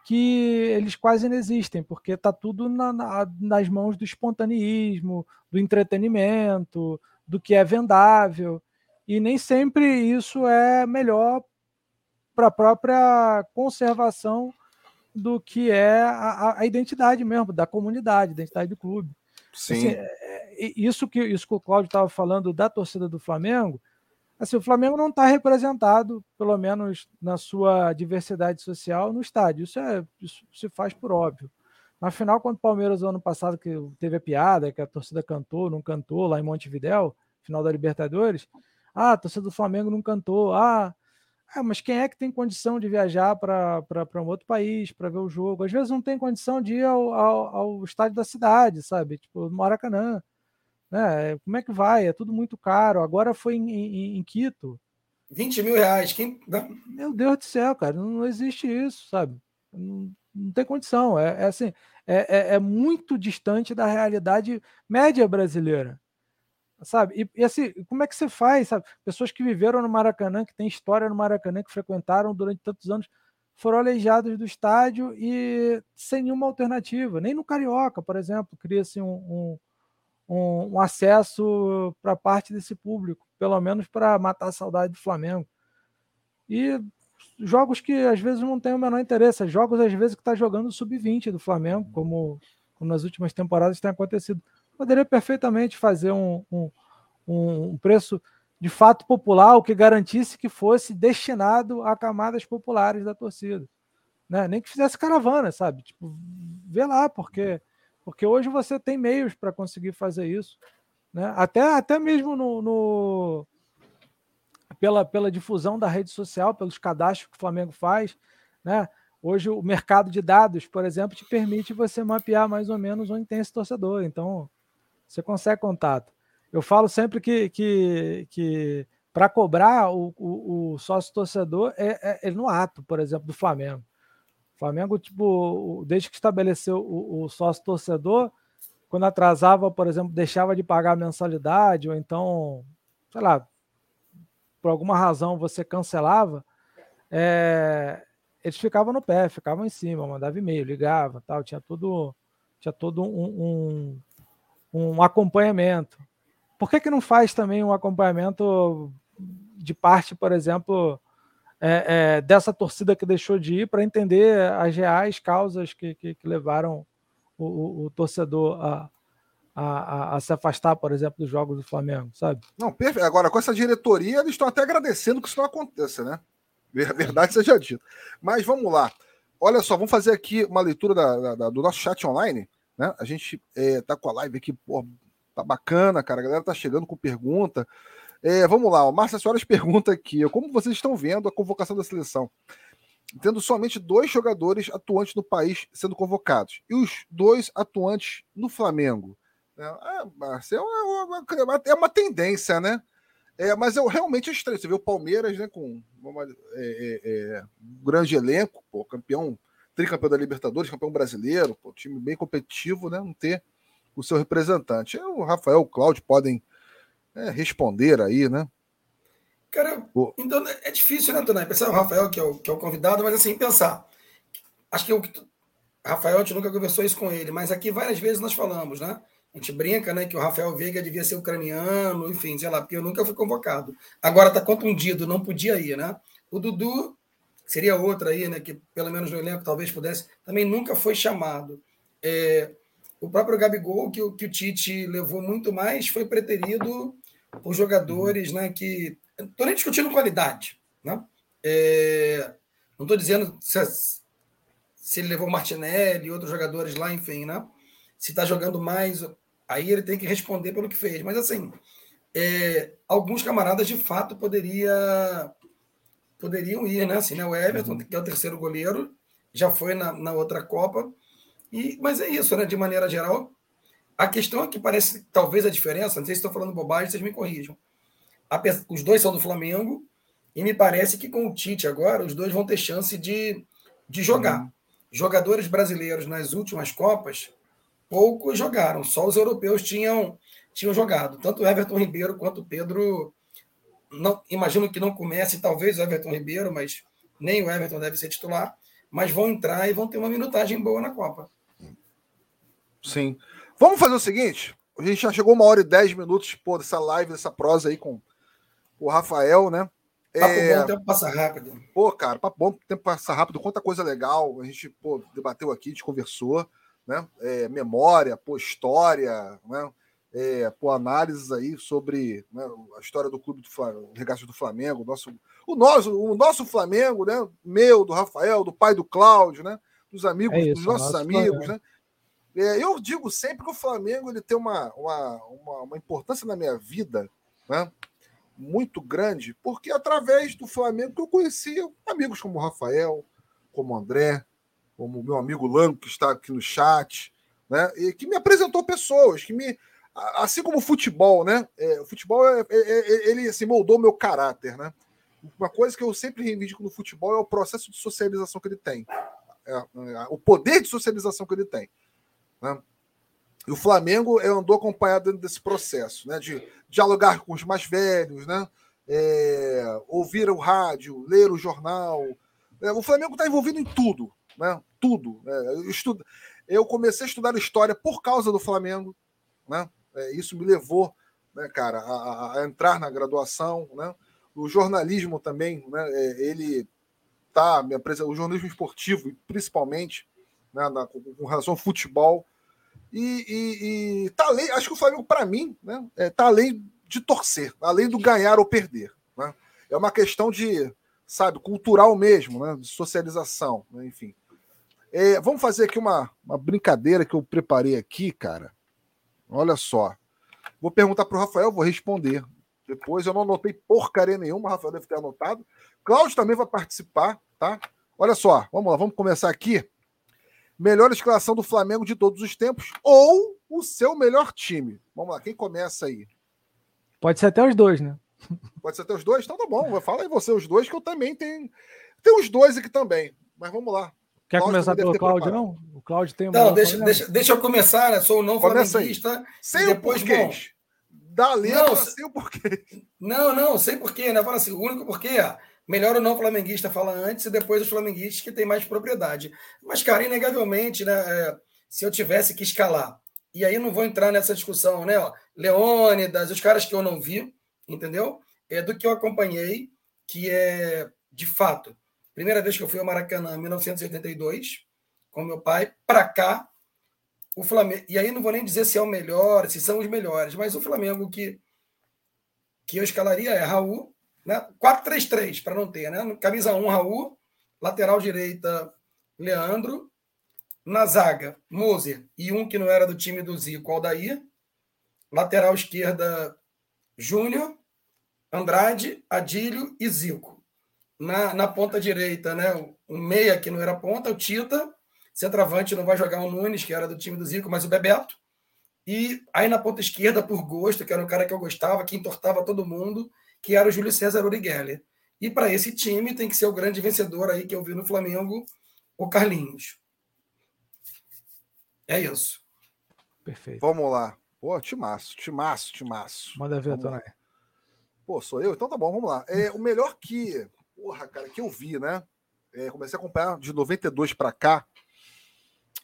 que eles quase não existem, porque está tudo na, na, nas mãos do espontaneísmo, do entretenimento, do que é vendável. E nem sempre isso é melhor para a própria conservação do que é a, a, identidade mesmo, da comunidade, identidade do clube. Sim. Assim, isso que, isso que o Cláudio estava falando da torcida do Flamengo, assim, o Flamengo não está representado, pelo menos na sua diversidade social, no estádio. Isso, é, isso se faz por óbvio. Na final, quando o Palmeiras, ano passado, que teve a piada, que a torcida cantou, não cantou, lá em Montevidéu, final da Libertadores, ah, a torcida do Flamengo não cantou, ah, ah, mas quem é que tem condição de viajar para um outro país para ver o jogo? Às vezes não tem condição de ir ao, ao, ao estádio da cidade, sabe? Tipo, Maracanã. Né? Como é que vai? É tudo muito caro. Agora foi em, em, em Quito. 20 mil reais. Quem... Meu Deus do céu, cara, não, existe isso, sabe? Não, não tem condição. É, é assim, é, é, é, muito distante da realidade média brasileira. Sabe? E, e, assim, como é que você faz, sabe? Pessoas que viveram no Maracanã, que têm história no Maracanã, que frequentaram durante tantos anos, foram aleijados do estádio e sem nenhuma alternativa. Nem no Carioca, por exemplo, cria-se um, um um, um acesso para parte desse público, pelo menos para matar a saudade do Flamengo. E jogos que às vezes não tem o menor interesse, jogos às vezes que está jogando sub-20 do Flamengo, como, como, nas últimas temporadas tem acontecido. Poderia perfeitamente fazer um, um, um preço de fato popular, o que garantisse que fosse destinado a camadas populares da torcida. Né? Nem que fizesse caravana, sabe? Tipo, vê lá, porque porque hoje você tem meios para conseguir fazer isso. Né? Até, até mesmo no, no, pela, pela difusão da rede social, pelos cadastros que o Flamengo faz. Né? Hoje o mercado de dados, por exemplo, te permite você mapear mais ou menos onde tem esse torcedor. Então, você consegue contato. Eu falo sempre que, que, que para cobrar o, o, o sócio torcedor é, é, é no ato, por exemplo, do Flamengo. Flamengo, tipo, desde que estabeleceu o, o sócio torcedor, quando atrasava, por exemplo, deixava de pagar a mensalidade, ou então, sei lá, por alguma razão você cancelava, é, eles ficavam no pé, ficavam em cima, mandava e-mail, ligava, tal, tinha tudo, tinha todo um, um, um acompanhamento. Por que, que não faz também um acompanhamento de parte, por exemplo, é, é, dessa torcida que deixou de ir para entender as reais causas que, que, que levaram o, o, o torcedor a, a, a, a, se afastar, por exemplo, dos jogos do Flamengo, sabe? Não, perfeito. Agora, com essa diretoria, eles estão até agradecendo que isso não aconteça, né? Verdade seja dita. Mas vamos lá. Olha só, vamos fazer aqui uma leitura da, da, do nosso chat online. Né? A gente é, tá com a live aqui, pô, tá bacana, cara. A galera tá chegando com pergunta. É, vamos lá, o Márcio Soares <laughs> pergunta aqui: como vocês estão vendo a convocação da seleção? Tendo somente dois jogadores atuantes no país sendo convocados e os dois atuantes no Flamengo. É, é é uma, é uma tendência, né? É, mas eu realmente é estranho. Você vê o Palmeiras, né, com é, é, é, um grande elenco, pô, campeão, tricampeão da Libertadores, campeão brasileiro, pô, time bem competitivo, né? Não ter o seu representante. O Rafael, o Cláudio podem é, responder aí, né? Cara, o... então é difícil, né, Tonai? Pensar o Rafael, que é o, que é o convidado, mas assim, pensar. Acho que o Rafael, a gente nunca conversou isso com ele, mas aqui várias vezes nós falamos, né? A gente brinca, né, que o Rafael Veiga devia ser ucraniano, enfim, sei lá, porque eu nunca fui convocado. Agora está contundido, não podia ir, né? O Dudu seria outro aí, né, que pelo menos no elenco talvez pudesse, também nunca foi chamado. É, o próprio Gabigol, que, que o Tite levou muito mais, foi preterido por jogadores né, que. Estou nem discutindo qualidade. Né? É, não estou dizendo se, se, ele levou Martinelli e outros jogadores lá, enfim, né? Se está jogando mais, aí ele tem que responder pelo que fez. Mas assim, é, alguns camaradas de fato poderia, poderiam ir, né? Assim, né? O Everton, que é o terceiro goleiro, já foi na, na outra Copa. E, mas é isso, né? De maneira geral. A questão é que parece, talvez a diferença, não sei se estou falando bobagem, vocês me corrijam. A, os dois são do Flamengo, e me parece que com o Tite agora, os dois vão ter chance de, de jogar. Uhum. Jogadores brasileiros nas últimas Copas, poucos jogaram, só os europeus tinham tinham jogado. Tanto o Everton Ribeiro quanto o Pedro. Não, imagino que não comece, talvez o Everton Ribeiro, mas nem o Everton deve ser titular. Mas vão entrar e vão ter uma minutagem boa na Copa. Sim. Vamos fazer o seguinte: a gente já chegou uma hora e dez minutos pô, dessa live, dessa prosa aí com o Rafael, né? Papo é... bom, o tempo passa rápido. Pô, cara, papo bom, o tempo passa rápido, quanta coisa legal. A gente pô, debateu aqui, a gente conversou, né? É, memória, pô, história, né? É, por análises aí sobre né, a história do clube do Flamengo, o do Flamengo, nosso, o nosso, o nosso Flamengo, né? Meu, do Rafael, do pai do Cláudio, né? Dos amigos, é isso, dos nossos amigos, Flamengo. né? É, eu digo sempre que o Flamengo ele tem uma, uma, uma, uma, importância na minha vida, né? Muito grande, porque através do Flamengo que eu conhecia amigos como o Rafael, como o André, como o meu amigo Lanco, que está aqui no chat, né? E que me apresentou pessoas, que me, assim como o futebol, né? É, o futebol é, é, é, ele assim, moldou meu caráter, né? Uma coisa que eu sempre reivindico no futebol é o processo de socialização que ele tem, é, é, o poder de socialização que ele tem. Né? E o Flamengo andou acompanhado desse processo, né? De dialogar com os mais velhos, né? ouvir o rádio, ler o jornal. o Flamengo está envolvido em tudo, né? Tudo. Eu, estudo, eu comecei a estudar história por causa do Flamengo, né? É, isso me levou, né, cara, a, a, entrar na graduação, né? O jornalismo também, né? É, ele tá me o jornalismo esportivo, principalmente, né, na, com relação ao futebol. E, e, e tá além, acho que o Flamengo, para mim, né, é, tá além de torcer, além do ganhar ou perder. Né? É uma questão de, sabe, cultural mesmo, né, de socialização, né, enfim. É, vamos fazer aqui uma, uma brincadeira que eu preparei aqui, cara. Olha só. Vou perguntar para o Rafael, vou responder. Depois eu não anotei porcaria nenhuma, o Rafael deve ter anotado. Cláudio também vai participar, tá? Olha só, vamos lá, vamos começar aqui. Melhor escalação do Flamengo de todos os tempos ou o seu melhor time? Vamos lá, quem começa aí? Pode ser até os dois, né? Pode ser até os dois? Então tá bom, fala aí você os dois, que eu também tenho. Tem os dois aqui também, mas vamos lá. Quer Cláudio começar pelo Cláudio, não? O Cláudio tem Não, deixa, deixa, deixa eu começar, né? Sou o não flamenguista. Sem depois, o porquê. Bom, Dá letra não, sem o porquê. Não, não, sem porquê, né? Fala assim, o único porquê é melhor o não flamenguista fala antes e depois os flamenguistas que têm mais propriedade. Mas, cara, inegavelmente, né? É, se eu tivesse que escalar, e aí não vou entrar nessa discussão, né? Ó, Leônidas, os caras que eu não vi, entendeu? É do que eu acompanhei, que é, de fato, Primeira vez que eu fui ao Maracanã, em 1982, com meu pai, para cá, o Flamengo. E aí não vou nem dizer se é o melhor, se são os melhores, mas o Flamengo que, que eu escalaria é Raul, né? 4-3-3, para não ter, né? Camisa 1, Raul, lateral direita, Leandro, na zaga, Moser e um que não era do time do Zico, Aldair, lateral esquerda, Júnior, Andrade, Adílio e Zico na, na ponta direita, né? Um meia que não era ponta, o Tita. Centroavante não vai jogar o Nunes, que era do time do Zico, mas o Bebeto. E aí na ponta esquerda, por gosto, que era um cara que eu gostava, que entortava todo mundo, que era o Júlio César Urigeller. E para esse time tem que ser o grande vencedor aí que eu vi no Flamengo, o Carlinhos. É isso. Perfeito. Vamos lá. Pô, timaço, timaço, timaço. Manda ver, Tonai. Pô, sou eu? Então tá bom, vamos lá. É, o melhor que porra, cara, que eu vi, né? É, comecei a acompanhar de 92 para cá.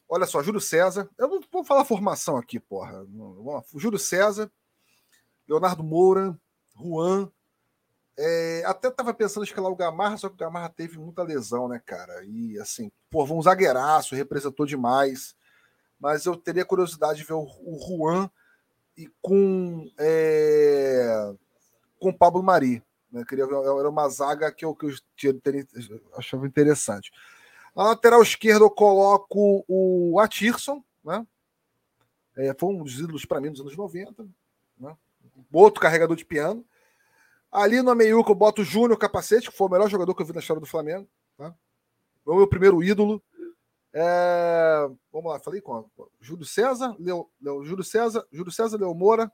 Olha só, Júlio César. Eu não vou falar formação aqui, porra. Júlio César, Leonardo Moura, Juan. É, até tava pensando em escalar o Gamarra, só que o Gamarra teve muita lesão, né, cara? E assim, pô, um zagueiraço, representou demais. Mas eu teria curiosidade de ver o, o Juan e com, é, com o Pablo Mari. Né? Queria era uma zaga que eu, que eu teria, achava interessante. Na lateral esquerda eu coloco o Atirson, né? É, foi um dos ídolos para mim nos anos 90. Né? outro carregador de piano. Ali no Ameiuca eu boto o Júnior Capacete, que foi o melhor jogador que eu vi na história do Flamengo. Tá? Foi o meu primeiro ídolo. É... Vamos lá, falei com Júlio César, Leo... Leo... Júlio César, Júlio César, Leo Moura,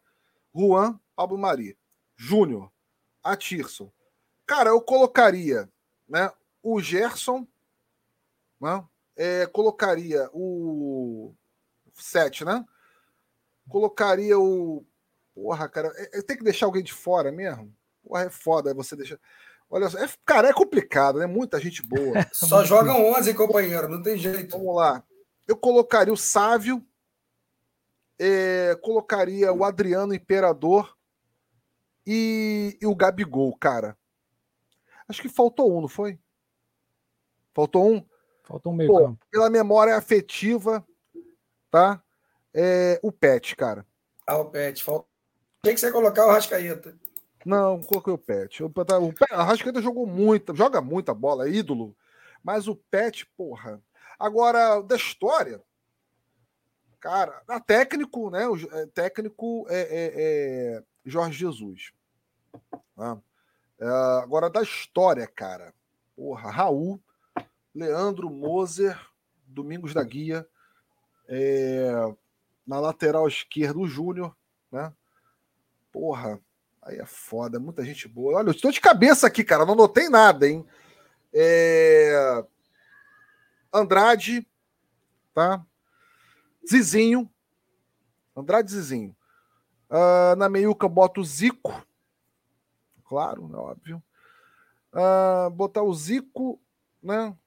Juan, Pablo Mari, Júnior, Atirson. Cara, eu colocaria né, o Gerson, né, é, colocaria o 7, né? Colocaria o. Porra, cara, é, é, tem que deixar alguém de fora mesmo? Porra, é foda você deixar. Olha só, é, cara, é complicado, né? Muita gente boa. <laughs> Só jogam 11, companheiro, não tem jeito. Vamos lá. Eu colocaria o Sávio, é, colocaria o Adriano Imperador e, e, o Gabigol, cara. Acho que faltou um, não foi? Faltou um? Faltou um meio Pô, campo. Pela memória afetiva, tá? É, o Pet, cara. Ah, o Pet. Falta... Tem que você colocar o Rascaeta. Não, coloquei o Pet. O, o Rascaeta jogou muito, joga muita bola, é ídolo. Mas o Pet, porra. Agora, da história, cara, a técnico, né? O é, técnico é, é, é Jorge Jesus. Tá? É, agora, da história, cara. Porra, Raul, Leandro Moser, Domingos da Guia, é, na lateral esquerda o Júnior, né? Porra, aí é foda, muita gente boa. Olha, eu estou de cabeça aqui, cara, não notei nada, hein? É... Andrade, tá? Zizinho, Andrade Zizinho. Uh, na meiuca bota o Zico, claro, é óbvio. Uh, botar o Zico, né?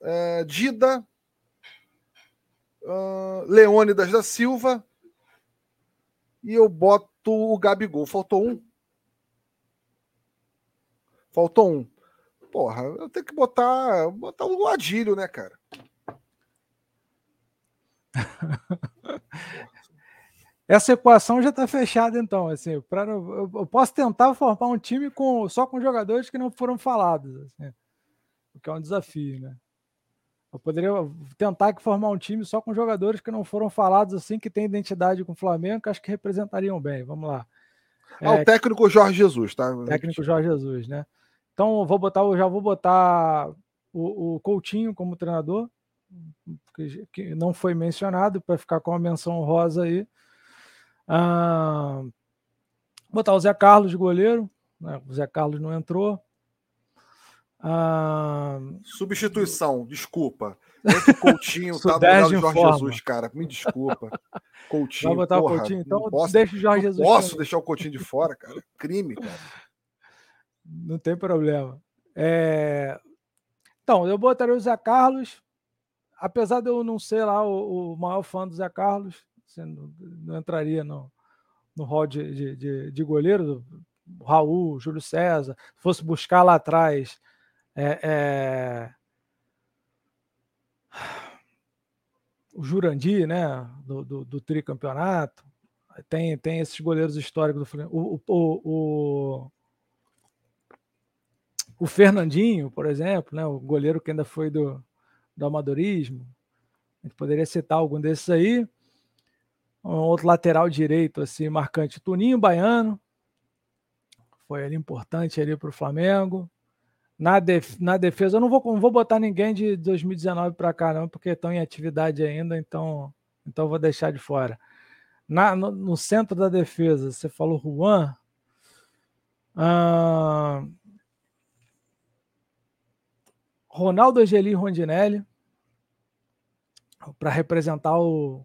uh, Dida, uh, Leônidas da Silva e eu boto o Gabigol. Faltou um? Faltou um. Porra, eu tenho que botar, botar o Adílio, né, cara? <laughs> Essa equação já está fechada, então. Assim, pra, eu, eu, posso tentar formar um time com, só com jogadores que não foram falados, assim, o que é um desafio, né? Eu poderia tentar formar um time só com jogadores que não foram falados assim, que tem identidade com o Flamengo, que acho que representariam bem. Vamos lá. Ah, é, o técnico Jorge Jesus, tá? Técnico Jorge Jesus, né? Então, vou botar, já vou botar o, o Coutinho como treinador, que, que não foi mencionado, para ficar com a menção rosa aí. Ah, botar o Zé Carlos de goleiro, né? o Zé Carlos não entrou. Ah, Substituição, desculpa. Entre Coutinho <laughs> tá do Jorge forma. Jesus, cara. Me desculpa. Coutinho. Vai botar porra, o Coutinho, então posso, deixa o Jorge Jesus. Posso deixar o Coutinho de fora, cara. Crime, cara. Não tem problema. É... Então, eu botaria o Zé Carlos. Apesar de eu não ser lá o, o maior fã do Zé Carlos, não, não entraria no, no hall de, de, de, de goleiro, Raul, Júlio César, fosse buscar lá atrás é, é... O Jurandir, né? Do, do, do, tricampeonato. Tem, tem esses goleiros históricos do Flamengo. O, o, o, o, Fernandinho, por exemplo, né? O goleiro que ainda foi do, do amadorismo. A gente poderia citar algum desses aí. Um outro lateral direito, assim, marcante. Tuninho Baiano. Foi ali importante ali para o Flamengo. Na, def na defesa, eu não vou, não vou botar ninguém de 2019 para cá, não, porque estão em atividade ainda, então, então vou deixar de fora. Na, no, no centro da defesa, você falou Juan. Ah, Ronaldo Angeli Rondinelli, para representar o,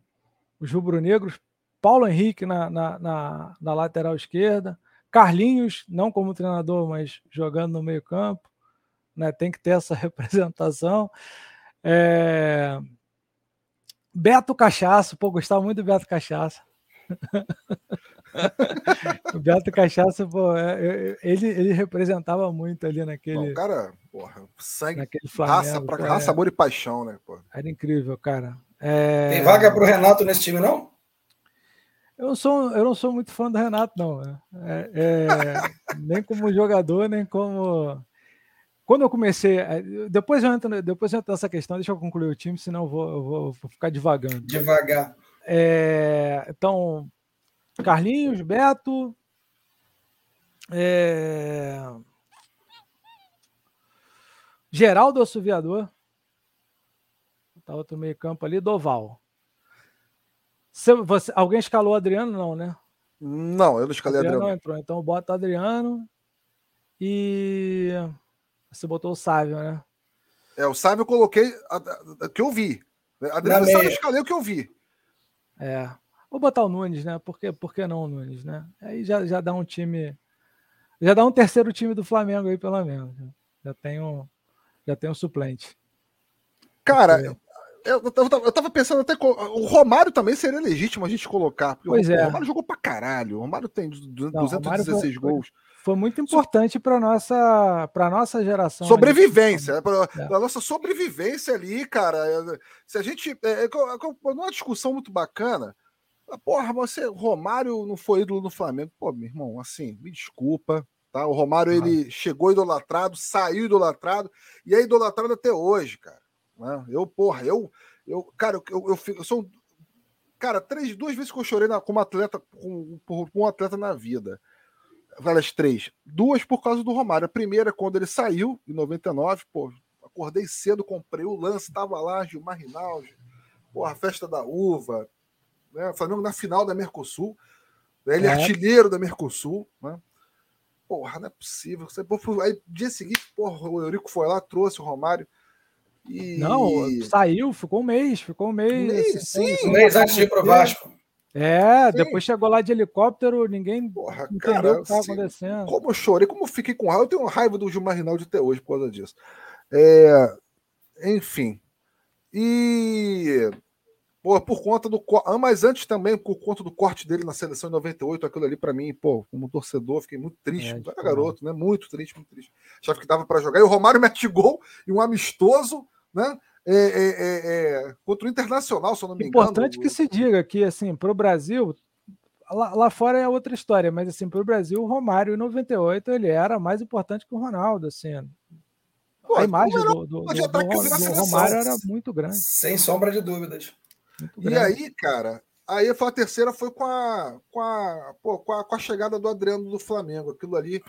os rubro-negros. Paulo Henrique na, na, na, na lateral esquerda. Carlinhos, não como treinador, mas jogando no meio-campo né? tem que ter essa <laughs> representação. É... Beto Cachaça, pô, gostava muito do Beto Cachaça. <laughs> o Beto Cachaça, pô, é, é, ele, ele representava muito ali naquele. o cara, porra, sangue, naquele Flamengo, raça, pra, raça, amor e paixão, né? Pô. Era incrível, cara. É... Tem vaga pro Renato nesse time, não? Eu não sou, eu não sou muito fã do Renato, não. Né? É, é, <laughs> nem como jogador, nem como quando eu comecei. Eh, depois eu entro, depois eu entro nessa questão, deixa eu concluir o time, senão eu vou, eu vou, vou ficar devagando. Devagar. É, então, Carlinhos, Beto, É... Geraldo Assoviador. Tá outro meio campo ali, Doval. Você, você, alguém escalou o Adriano? Não, né? Não, eu não escalei Adriano. Adriano. Não entrou. Então bota o Adriano e você botou o Sávio, né? É, o Sávio eu coloquei o que eu vi. Adriano Sávio eu escalei o que eu vi. É. Vou botar o Nunes, né? Por que, por que não o Nunes, né? Aí já, já dá um time. Já dá um terceiro time do Flamengo aí, pelo menos. Já tem um, já tem um suplente. Cara, eu, eu, eu, tava pensando até. O Romário também seria legítimo a gente colocar. Pois o, é. O Romário jogou pra caralho. O Romário tem 216 não, foi, gols. Foi muito importante para nossa para nossa geração. Sobrevivência, para é. a nossa sobrevivência ali, cara. Se a gente é, é, numa discussão muito bacana, porra, você Romário não foi ídolo no Flamengo, pô, meu irmão, assim, me desculpa, tá? O Romário ah. ele chegou idolatrado, saiu idolatrado e é idolatrado até hoje, cara. Né? Eu, porra, eu, eu, cara, eu, eu, eu, sou cara, três, duas vezes que eu chorei na, como atleta com, um atleta na vida várias três. Duas por causa do Romário. A primeira, quando ele saiu, em 99, pô, acordei cedo, comprei o lance, tava lá, Gilmar Rinaldi, porra, a festa da uva, né? Flamengo na final da Mercosul, ele é, artilheiro da Mercosul, né? Porra, não é possível. Aí, dia seguinte, porra, o Eurico foi lá, trouxe o Romário. E... Não, saiu, ficou um mês, ficou um mês. Um mês assim, sim, um mês antes de ir pro Vasco. É, Sim. depois chegou lá de helicóptero, ninguém Porra, entendeu cara, o que estava acontecendo. Como eu chorei, como eu fiquei com raiva, eu tenho raiva do Gilmar Rinaldi até hoje por causa disso. É, enfim. E pô, por conta do ah, mas antes também por conta do corte dele na seleção em 98, aquilo ali para mim, pô, como torcedor, fiquei muito triste, é, era garoto, né? Muito triste, muito triste. Achava que dava para jogar. E o Romário mete gol e um amistoso, né? É, é, é, é, contra o Internacional, se eu não me engano. Importante que se diga que, assim, para o Brasil, lá, lá, fora é outra história, mas, assim, para o Brasil, o Romário, em 98, ele era mais importante que o Ronaldo, assim. Pô, a imagem do, do, do, do Romário era muito grande. Sem sombra de dúvidas. E aí, cara, aí a terceira foi com a, com a, pô, com a, com a chegada do Adriano do Flamengo. Aquilo ali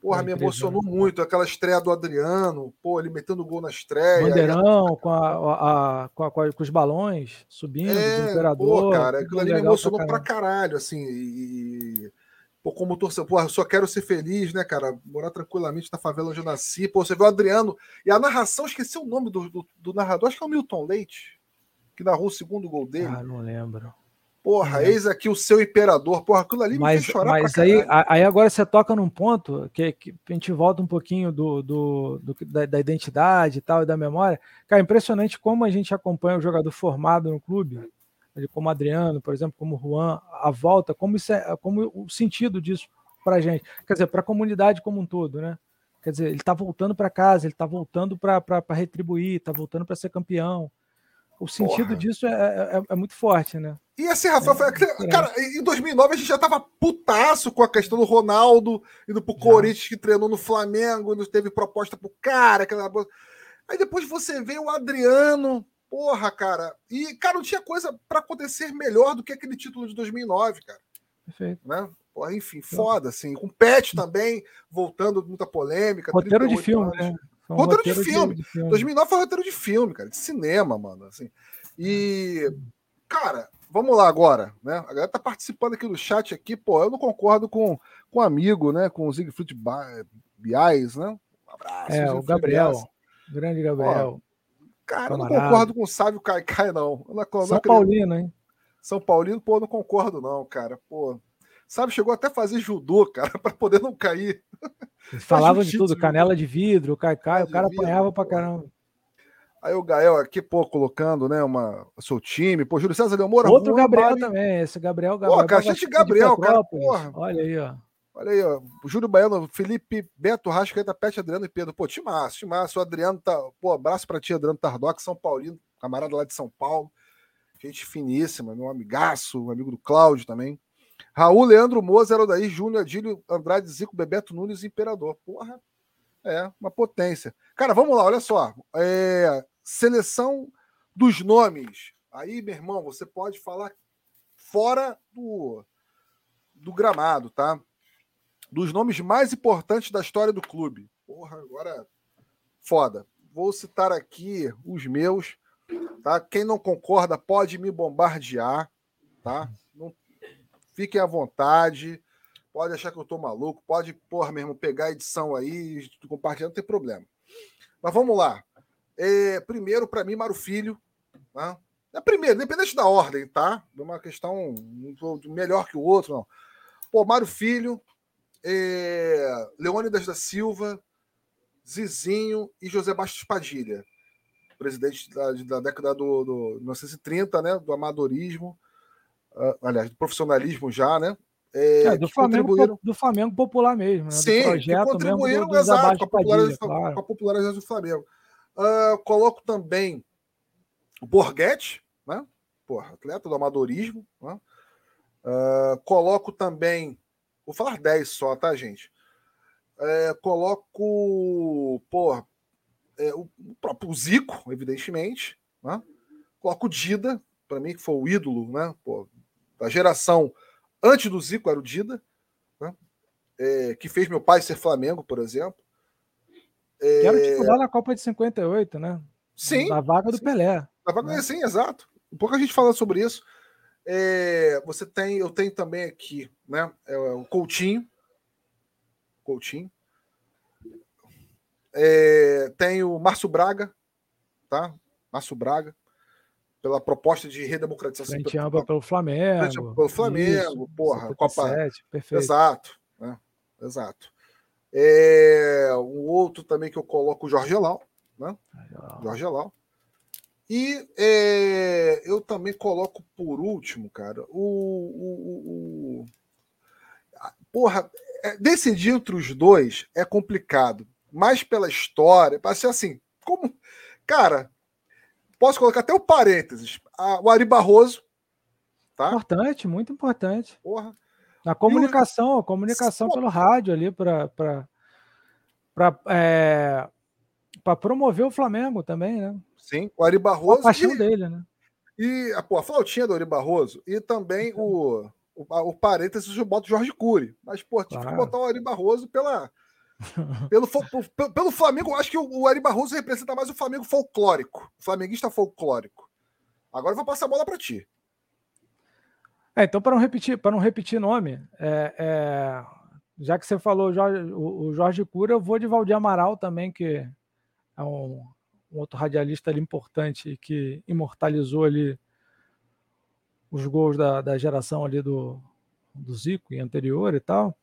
Porra, me emocionou muito aquela estreia do Adriano, pô, ele metendo gol na estreia. Bandeirão com, a, a, com, a, com, os balões subindo, é, do Imperador. Pô, cara, aquilo ali me emocionou pra caralho, pra caralho assim. E, pô, como torcedor, pô, só quero ser feliz, né, cara? Morar tranquilamente na favela onde eu nasci. Pô, você vê o Adriano. E a narração, esqueci o nome do, do, do narrador, acho que é o Milton Leite, que narrou o segundo gol dele. Ah, não lembro. Porra, eis aqui o seu imperador. Porra, aquilo ali mas, me fez chorar Mas aí, aí agora você toca num ponto que, que a gente volta um pouquinho do, do, do da, da, identidade e tal, e da memória. Cara, impressionante como a gente acompanha o jogador formado no clube, como Adriano, por exemplo, como Juan, a volta, como, isso é, como o sentido disso pra gente. Quer dizer, para a comunidade como um todo, né? Quer dizer, ele está voltando para casa, ele está voltando para retribuir, está voltando para ser campeão o sentido Porra. disso é, é, é, é, muito forte, né? E assim, Rafael, é, cara, em 2009 a gente já tava putaço com a questão do Ronaldo indo pro já. Corinthians que treinou no Flamengo, não teve proposta pro cara, aquela... aí depois você vê o Adriano, porra, cara, e cara, não tinha coisa para acontecer melhor do que aquele título de 2009, cara. Perfeito. Né? Porra, enfim, foda, assim, com o Pet também, voltando muita polêmica. Roteiro de filme, anos. né? Um roteiro, roteiro, de, filme. de, filme. 2009 foi roteiro de filme, cara, de cinema, mano. Assim. E, cara, vamos lá agora, né? A galera tá participando aqui do chat aqui, pô, eu não concordo com, com um amigo, né? Com o Siegfried Biais, né? Um abraço. É, o Gabriel. Bias. Grande Gabriel. Ó, cara, eu não concordo com o Sávio Caicai, não. não, não São Paulino, hein? São Paulino, pô, não concordo, não, cara. Pô, sabe, chegou até a fazer judô, <laughs> cara, para poder não cair. Falavam de tudo, canela de vidro, caicai, o cara apanhava pra caramba. Aí o Gael aqui, pô, colocando, né, uma, seu time. Pô, Júlio César Leomora. Outro Gabriel também, esse Gabriel, Gabriel. Pô, de Gabriel, cara, porra. Olha aí, ó. Olha aí, ó. Júlio Baiano, Felipe, Beto, Rascaeta, Pet, Adriano e Pedro. Pô, timaço, timaço. O Adriano tá. Pô, abraço pra ti, Adriano Tardoc, São Paulino, camarada lá de São Paulo. Gente finíssima, meu amigaço, amigo do Cláudio também. Raul, Leandro Moza, Daí, Júnior, Adílio, Andrade, Zico, Bebeto Nunes Imperador. Porra, é uma potência. Cara, vamos lá, olha só. É, seleção dos nomes. Aí, meu irmão, você pode falar fora do, do gramado, tá? dos nomes mais importantes da história do clube. Porra, agora foda. Vou citar aqui os meus, tá? Quem não concorda pode me bombardear, tá? Não fiquem à vontade. Pode achar que eu tô maluco, pode, porra, mesmo, pegar a edição aí, compartilhar, não tem problema. Mas vamos lá. É, primeiro, para mim, Mário Filho. Tá? É primeiro, independente da ordem, tá? É uma questão melhor que o outro, não. Pô, Mário Filho, é, Leônidas da Silva, Zizinho e José Bastos Padilha, presidente da, da década do, do 1930, né? Do amadorismo, aliás, do profissionalismo já, né? É, é, do, Flamengo, do Flamengo popular mesmo. Né? Sim, do que contribuíram do, do exato, com a popularização, claro. com a popularização do Flamengo. Uh, coloco também o Borghetti, né? Porra, atleta do amadorismo. Né? Uh, coloco também. Vou falar 10 só, tá, gente? É, coloco. Porra, é, o, o, próprio Zico, evidentemente. Né? Coloco o Dida, para mim, que foi o ídolo né? Pô, da geração Antes do Zico era o Dida, né? é, que fez meu pai ser Flamengo, por exemplo. É... Que era titular na Copa de 58, né? Sim. Na vaga do sim. Pelé. Na vaga, né? Sim, exato. Um pouco a gente fala sobre isso. É, você tem, eu tenho também aqui, né? É, o Coutinho. Coutinho. É, tem o Márcio Braga, tá? Márcio Braga pela proposta de redemocratização. Frente ampla pelo Flamengo. Pelo Flamengo, Isso, porra. 77, Copa... perfeito. Exato, né? Exato. É, um outro também que eu coloco o Jorge Elau, né? Jorge Elau. E é, eu também coloco por último, cara, o. o, o, o porra, é, decidir entre os dois é complicado, mas pela história, para ser assim, como. Cara, Posso colocar até o parênteses. o Ari Barroso. Tá? Importante, muito importante. Porra. A comunicação, a comunicação pelo rádio ali para é, para promover o Flamengo também, né? Sim, o Ari Barroso. A paixão e, dele, né? E a, pô, a flautinha do Ari Barroso e também o, o, o parênteses eu boto Jorge Cury. Mas, pô, tive claro. que botar o Ari Barroso pela, pelo, pelo, pelo Flamengo, acho que o, o Ari Barroso representa mais o Flamengo folclórico, o flamenguista folclórico. Agora eu vou passar a bola para ti. É, então, para não repetir, para não repetir nome, é, é, já que você falou Jorge, o, o, Jorge Cura, eu vou de Valdir Amaral também, que é um, um outro radialista ali importante que imortalizou ali os gols da, da geração ali do, do Zico e anterior e tal.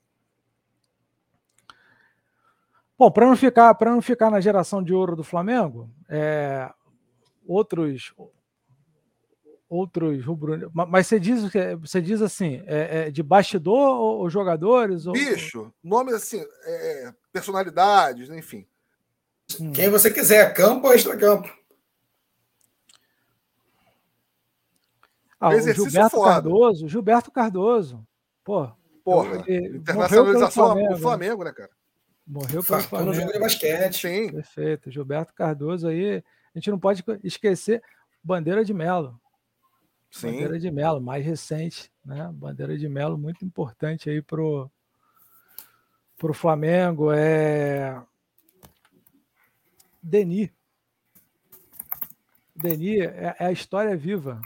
Bom, para não ficar para não ficar na geração de ouro do Flamengo, é, outros outros rubro mas você diz você diz assim é, é de bastidor ou, ou jogadores ou... bicho nomes assim é, é personalidades enfim. Hum. quem você quiser campo ou extra campo ah, o Gilberto foda. Cardoso Gilberto Cardoso pô. Porra internacionalização do Flamengo né cara Morreu pelo Flamengo. jogo de basquete. Sim. Perfeito. Gilberto Cardoso aí. A gente não pode esquecer Bandeira de Melo. Sim. Bandeira de Melo, mais recente, né? Bandeira de Melo, muito importante aí pro, pro Flamengo. É. Denis. Denis é, é a história viva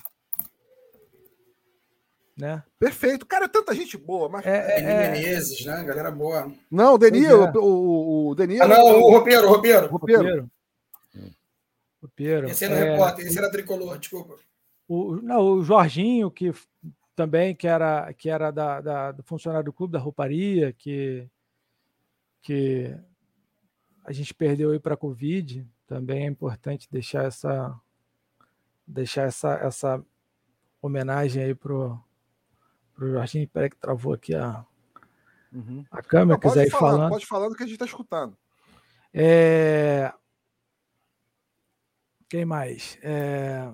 né? Perfeito. Cara, é tanta gente boa. Mas... É, é, é... Menezes, né? Galera boa. Não, o Denis, é. o, o, o Denis... Ah, não, o Roupeiro, o Roupeiro. Roupeiro. Roupeiro. Esse era é... repórter, esse era tricolor, desculpa. O, não, o Jorginho, que também que era, que era da, da, do funcionário do clube, da rouparia, que, que a gente perdeu aí para a Covid, também é importante deixar essa deixar essa, essa homenagem aí pro pro Jorginho. Peraí que travou aqui a, uhum. a câmera. Não, quiser ir falar, falando. Pode falar do que a gente está escutando. É... Quem mais? É...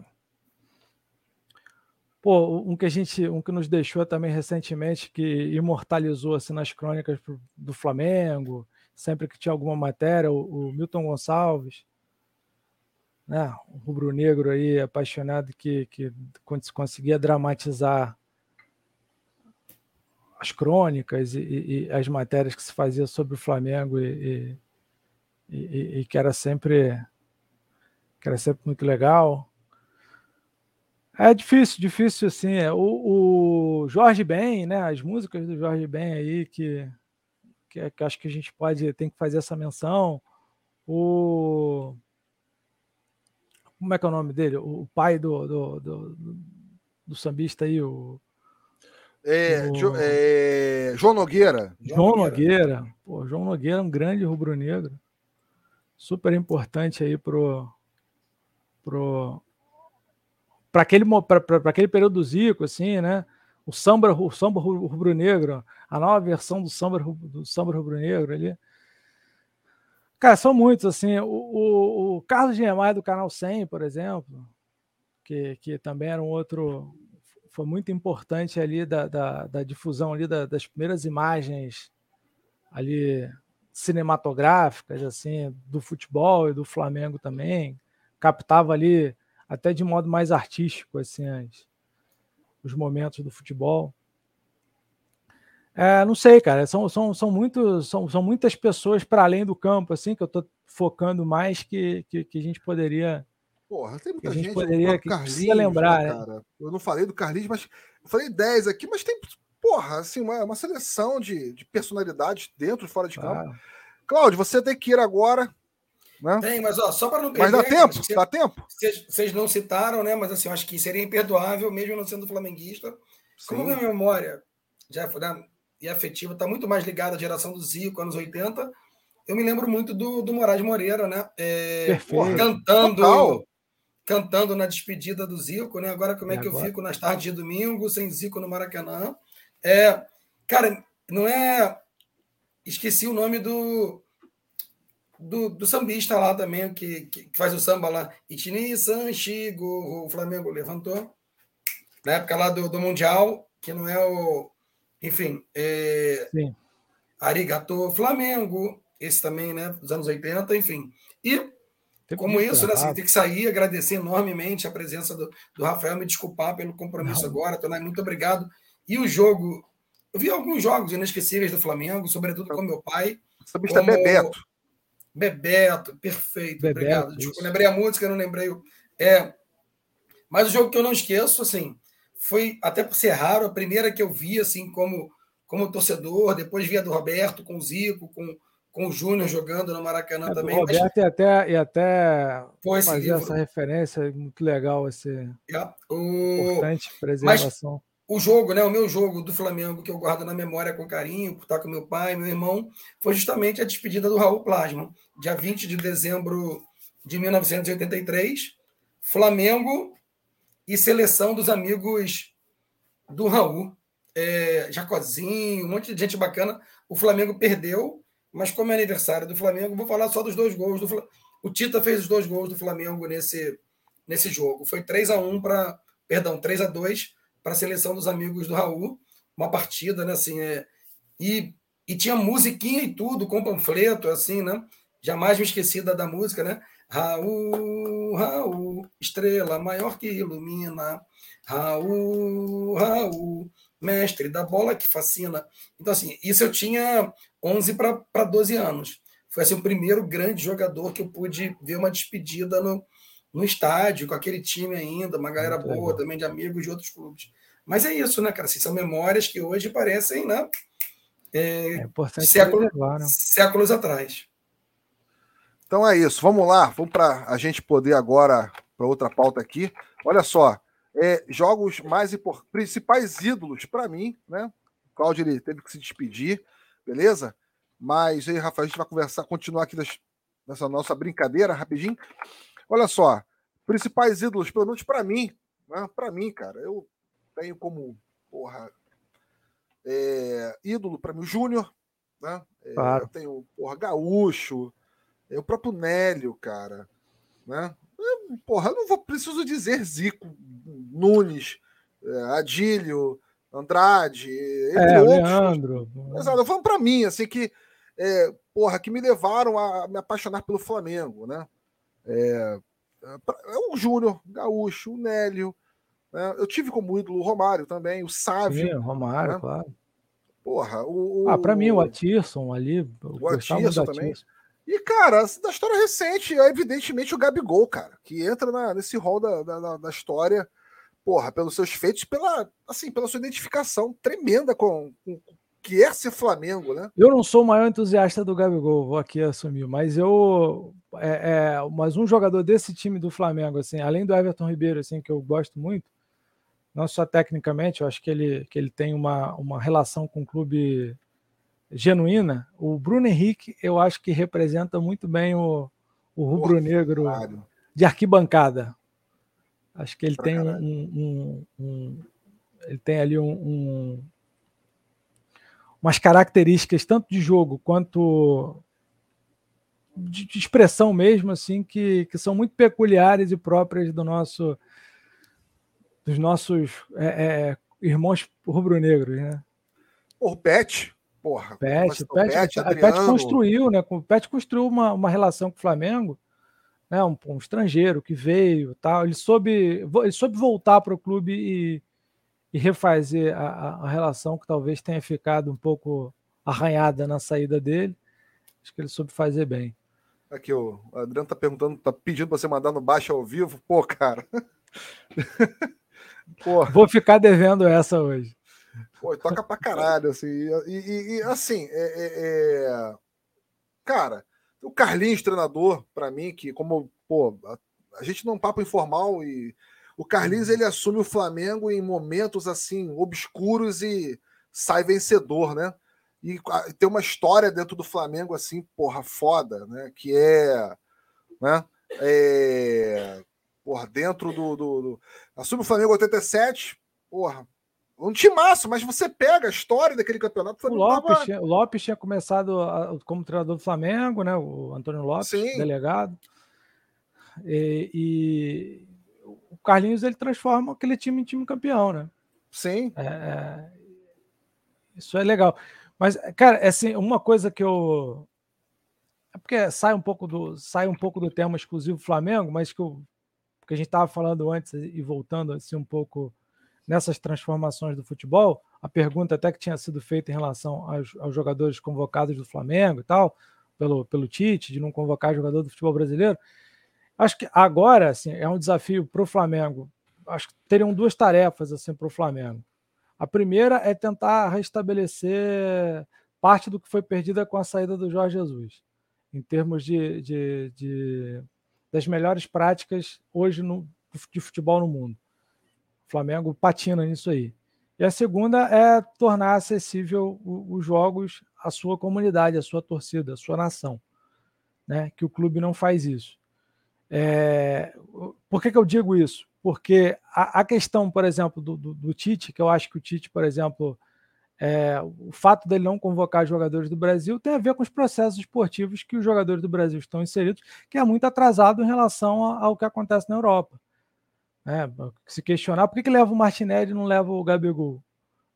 Pô, um que a gente, um que nos deixou também recentemente, que imortalizou assim nas crônicas do Flamengo, sempre que tinha alguma matéria, o, o Milton Gonçalves, né, um rubro-negro aí apaixonado que, que conseguia dramatizar as crônicas e, e, e, as matérias que se fazia sobre o Flamengo e, e, que era sempre que era sempre muito legal. É difícil, difícil assim. É, o, o Jorge Ben, né? As músicas do Jorge Ben aí que, que, que acho que a gente pode tem que fazer essa menção. O como é que é o nome dele? O pai do, do, do, do sambista aí, o é, o... é, João Nogueira. João Nogueira. Pô, João Nogueira é um grande rubro-negro. Super importante aí pro. pro para aquele, aquele período do Zico, assim, né? O samba, o samba rubro-negro, a nova versão do samba, do samba rubro-negro ali. Cara, são muitos, assim. O, o, o Carlos Gemai do Canal 100, por exemplo, que, que também era um outro, foi muito importante ali da, da, da difusão ali da, das primeiras imagens ali cinematográficas assim do futebol e do Flamengo também. Captava ali até de modo mais artístico assim as, os momentos do futebol. É, não sei cara são, são, são, muito, são, são muitas pessoas para além do campo assim que eu estou focando mais que, que, que a gente poderia Porra, tem muita gente, gente. Poderia, que Carlinhos, lembrar, né, cara? Eu não falei do Carlinhos, mas eu falei 10 aqui, mas tem, porra, assim, uma, uma seleção de, de personalidades dentro e fora de campo. Ah. Cláudio, você tem que ir agora. Né? Tem, mas ó, só para não perder. Mas dá tempo? Dá tempo? Vocês não citaram, né? Mas assim, eu acho que seria imperdoável, mesmo não sendo flamenguista. Sim. Como minha memória já foi, né, e afetiva está muito mais ligada à geração do Zico, anos 80, eu me lembro muito do, do Moraes Moreira, né? É, cantando. Total cantando na despedida do Zico, né? Agora como é e que agora? eu fico nas tardes de domingo sem Zico no Maracanã? É, cara, não é esqueci o nome do do, do sambista lá também que, que, faz o samba lá, Itini Sanchigo, o Flamengo levantou na época lá do, do mundial, que não é o enfim, é, Sim. Arigato Flamengo, esse também, né, dos anos 80, enfim. E como isso, né? Assim, tem que sair, agradecer enormemente a presença do, do Rafael, me desculpar pelo compromisso Não. agora, Tonai, muito obrigado. E o jogo, eu vi alguns jogos inesquecíveis do Flamengo, sobretudo com meu pai. Sabista como... Bebeto. Bebeto, perfeito, Bebeto, obrigado. Desculpa, lembrei a música, não lembrei o. É, mas o jogo que eu não esqueço, assim, foi, até por ser raro, a primeira que eu vi, assim, como, como torcedor, depois via do Roberto, com o Zico, com, com o Júnior jogando no Maracanã é, também. O Roberto mas... e até, e até fazer essa referência, muito legal esse é, o... importante preservação. Mas o jogo, né, o meu jogo do Flamengo, que eu guardo na memória com carinho, por estar com meu pai, meu irmão, foi justamente a despedida do Raul Plasma, dia 20 de dezembro de 1983, Flamengo e seleção dos amigos do Raul, é, Jacozinho, um monte de gente bacana. O Flamengo perdeu mas como é aniversário do Flamengo, vou falar só dos dois gols do Flamengo. O Tita fez os dois gols do Flamengo nesse, nesse jogo. Foi 3 a 1 para, perdão, 3 a 2 para a seleção dos amigos do Raul. Uma partida, né, assim, é, e, e tinha musiquinha e tudo, com panfleto, assim, né? Jamais me esqueci da, da música, né? Raul, Raul, estrela maior que ilumina. Raul, Raul, mestre da bola que fascina. Então, assim, isso eu tinha 11 para 12 anos. Foi assim, o primeiro grande jogador que eu pude ver uma despedida no, no estádio, com aquele time ainda, uma galera Muito boa legal. também de amigos de outros clubes. Mas é isso, né, cara? Assim, são memórias que hoje parecem, né? É, é século, né? séculos atrás. Então é isso. Vamos lá. Vamos para a gente poder agora para outra pauta aqui. Olha só, é, jogos mais importantes, principais ídolos para mim, né? O Claudio ele teve que se despedir beleza? Mas aí, Rafael, a gente vai conversar, continuar aqui das, nessa nossa brincadeira rapidinho. Olha só, principais ídolos, pelo menos para mim, né? para mim, cara, eu tenho como, porra, é, ídolo para mim o Júnior, né? É, claro. Eu tenho, porra, Gaúcho, é, o próprio Nélio, cara, né? Eu, porra, eu não vou, preciso dizer Zico, Nunes, é, Adílio, Andrade, entre é, outros. Leandro. Exato, vamos para mim, assim, que, é, porra, que me levaram a me apaixonar pelo Flamengo, né? É, é o Júnior, Gaúcho, o Nélio. Né? Eu tive como ídolo o Romário também, o Sávio. Sim, Romário, né? claro. Porra, o. Ah, para mim, o Atirson ali. O Atirson também. E, cara, da história recente, é evidentemente o Gabigol, cara, que entra na, nesse rol da, da, da, história, porra, pelos seus feitos, pela, assim, pela sua identificação tremenda com, com que é ser Flamengo, né? Eu não sou o maior entusiasta do Gabigol, vou aqui assumir, mas eu, é, é, mas um jogador desse time do Flamengo, assim, além do Everton Ribeiro, assim, que eu gosto muito, não só tecnicamente, eu acho que ele, que ele tem uma, uma relação com o clube genuína, o Bruno Henrique eu acho que representa muito bem o, o rubro-negro de arquibancada. Acho que ele tem um, um, um, ele tem ali um, umas características tanto de jogo quanto de, de, expressão mesmo assim que, que são muito peculiares e próprias do nosso dos nossos é, é, irmãos rubro-negros, né? O Pet, Porra, Pet, o Pet, Pet, a Pet construiu, né? O Pet construiu uma, uma relação com o Flamengo, né? Um, um estrangeiro que veio, tal. Ele soube, ele soube voltar para o clube e, e refazer a, a, relação que talvez tenha ficado um pouco arranhada na saída dele. Acho que ele soube fazer bem. Aqui, o Adriano tá perguntando, tá pedindo para você mandar no baixo ao vivo. Pô, cara. <laughs> Vou ficar devendo essa hoje. Pô, toca pra caralho, assim. E, e, e assim, é, é, é, cara, o Carlinhos, treinador, para mim, que como, pô, a, a, gente não é um papo informal e o Carlinhos, ele assume o Flamengo em momentos, assim, obscuros e sai vencedor, né? E tem uma história dentro do Flamengo, assim, porra, foda, né? Que é, né? É, porra, dentro do, do, do... Assume o Flamengo 87, porra, um timaço, mas você pega a história daquele campeonato. O Lopes, tava... tinha, o Lopes tinha começado a, como treinador do Flamengo, né? O Antônio Lopes, Sim. delegado. E, e, o Carlinhos ele transforma aquele time em time campeão, né? Sim. É, é isso é legal. Mas, cara, é assim, uma coisa que eu. É porque sai um pouco do, sai um pouco do tema exclusivo Flamengo, mas que, eu, que a gente estava falando antes e voltando assim um pouco nessas transformações do futebol, a pergunta até que tinha sido feita em relação aos, aos, jogadores convocados do Flamengo e tal, pelo, pelo Tite, de não convocar jogador do futebol brasileiro. Acho que agora assim, é um desafio para o Flamengo. Acho que teriam duas tarefas assim, para o Flamengo. A primeira é tentar restabelecer parte do que foi perdida com a saída do Jorge Jesus, em termos de, de, de das melhores práticas hoje no, de futebol no mundo. O Flamengo patina nisso aí. E a segunda é tornar acessível os jogos à sua comunidade, à sua torcida, à sua nação. Né? Que o clube não faz isso. É... Por que, que eu digo isso? Porque a, a questão, por exemplo, do, do, do, Tite, que eu acho que o Tite, por exemplo, é... o fato dele não convocar jogadores do Brasil tem a ver com os processos esportivos que os jogadores do Brasil estão inseridos, que é muito atrasado em relação ao que acontece na Europa. É, se questionar por que, que leva o Martinelli e não leva o Gabigol?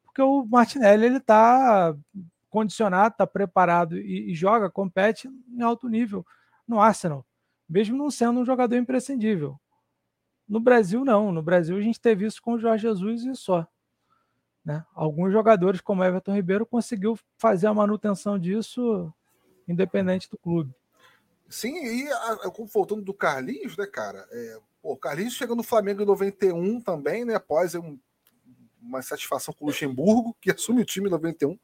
Porque o Martinelli ele está condicionado, está preparado e, e, joga, compete em alto nível no Arsenal, mesmo não sendo um jogador imprescindível. No Brasil, não. No Brasil, a gente teve isso com o Jorge Jesus e só. Né? Alguns jogadores, como Everton Ribeiro, conseguiu fazer a manutenção disso independente do clube. Sim, e voltando do Carlinhos, né, cara? É, Pô, o Carlinhos chegou no Flamengo em 91 também, né? Após um, uma satisfação com o Luxemburgo, que assume o time em 91.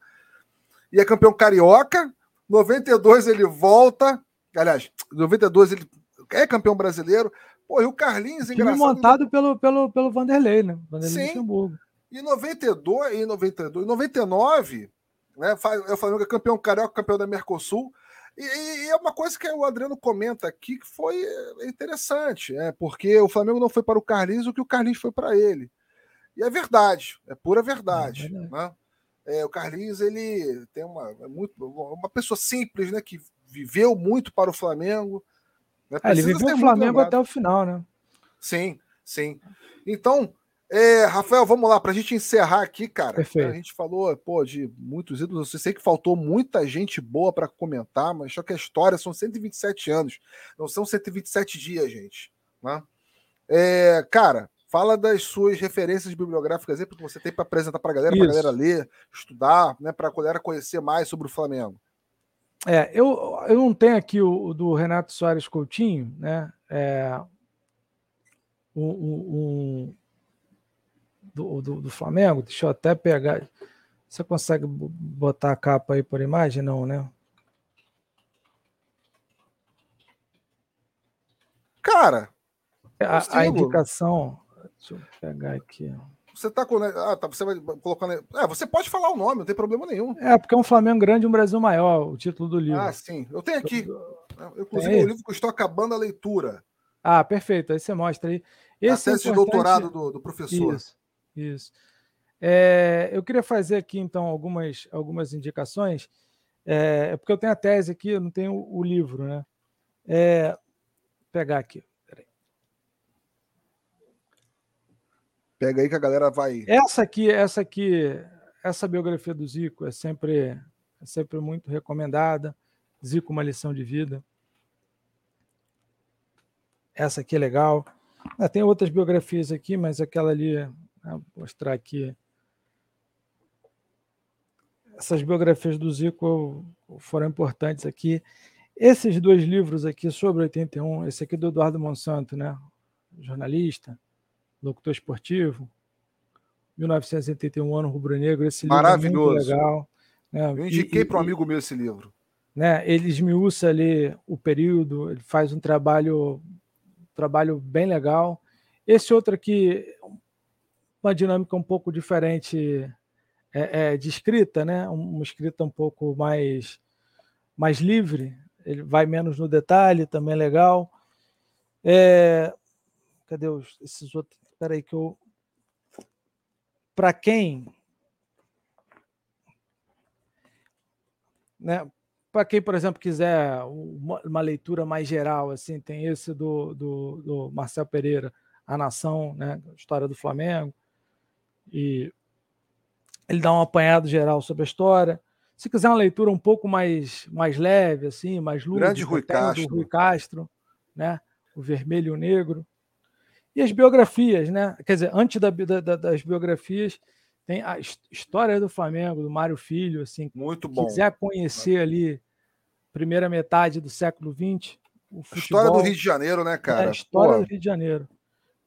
E é campeão carioca. 92 ele volta. Aliás, 92 ele é campeão brasileiro. Pô, e o Carlinhos, engraçado. montado pelo, pelo, pelo Vanderlei, né? Vanderlei Sim. Luxemburgo. E 92, em 92, 99, né? O Flamengo é campeão carioca, campeão da Mercosul. E, e, é uma coisa que o Adriano comenta aqui que foi é, interessante, é porque o Flamengo não foi para o Carlinhos o que o Carlinhos foi para ele. E é verdade, é pura verdade. É né? é, o Carlinhos ele tem uma é muito uma pessoa simples, né, que viveu muito para o Flamengo. Né? É, ele viveu o Flamengo até o final, né? Sim, sim. Então é, Rafael, vamos lá, para a gente encerrar aqui, cara. Perfeito. A gente falou pô, de muitos ídolos. Eu sei que faltou muita gente boa para comentar, mas só que a história são 127 anos, não são 127 dias, gente. Né? É, cara, Fala das suas referências bibliográficas aí, porque você tem para apresentar para a galera, para a galera ler, estudar, né, para a galera conhecer mais sobre o Flamengo. É, eu, eu não tenho aqui o, o do Renato Soares Coutinho, né? É, um, um do, do, do, Flamengo. Deixa eu até pegar. Você consegue botar a capa aí por imagem? Não, né? Cara, a, a indicação. Deixa eu pegar aqui. Você tá com. Ah, tá, você vai colocando. É, você pode falar o nome, não tem problema nenhum. É, porque é um Flamengo grande e um Brasil maior, o título do livro. Ah, sim. Eu tenho aqui. Eu, inclusive, o livro que eu estou acabando a leitura. Ah, perfeito. Aí você mostra aí. Esse a tese é de doutorado do, do professor. Isso. Isso. É, eu queria fazer aqui, então, algumas, algumas indicações. É, é porque eu tenho a tese aqui, eu não tenho o, livro, né? É, vou pegar aqui. Pega aí que a galera vai. Essa aqui, essa aqui, essa biografia do Zico é sempre, é sempre muito recomendada. Zico, uma lição de vida. Essa aqui é legal. Ah, tem outras biografias aqui, mas aquela ali, vou mostrar aqui. Essas biografias do Zico foram importantes aqui. Esses dois livros aqui sobre 81, esse aqui do Eduardo Monsanto, né? jornalista, locutor esportivo. 1981 ano rubro-negro, esse livro Maravilhoso. é muito legal. Né? Eu indiquei para um amigo meu esse livro. Né? Ele esmiuça ali o período, ele faz um trabalho, trabalho bem legal. Esse outro aqui, uma dinâmica um pouco diferente é, é, de escrita, né? uma escrita um pouco mais, mais livre, ele vai menos no detalhe, também é legal. É, cadê os, esses outros? Espera aí que eu. Para quem. Né, para quem, por exemplo, quiser uma, leitura mais geral, assim, tem esse do, do, do Marcel Pereira, A Nação, né, História do Flamengo, e ele dá um apanhado geral sobre a história. Se quiser uma leitura um pouco mais, mais leve, assim, mais lúdica, Grande Rui Castro. Rui Castro, né? O Vermelho e o Negro. E as biografias, né? Quer dizer, antes da, da, das biografias, tem a história do Flamengo, do Mário Filho, assim. Muito bom. Quiser conhecer ali primeira metade do século XX, o futebol, história do Rio de Janeiro, né, cara? É, a história Pô. do Rio de Janeiro.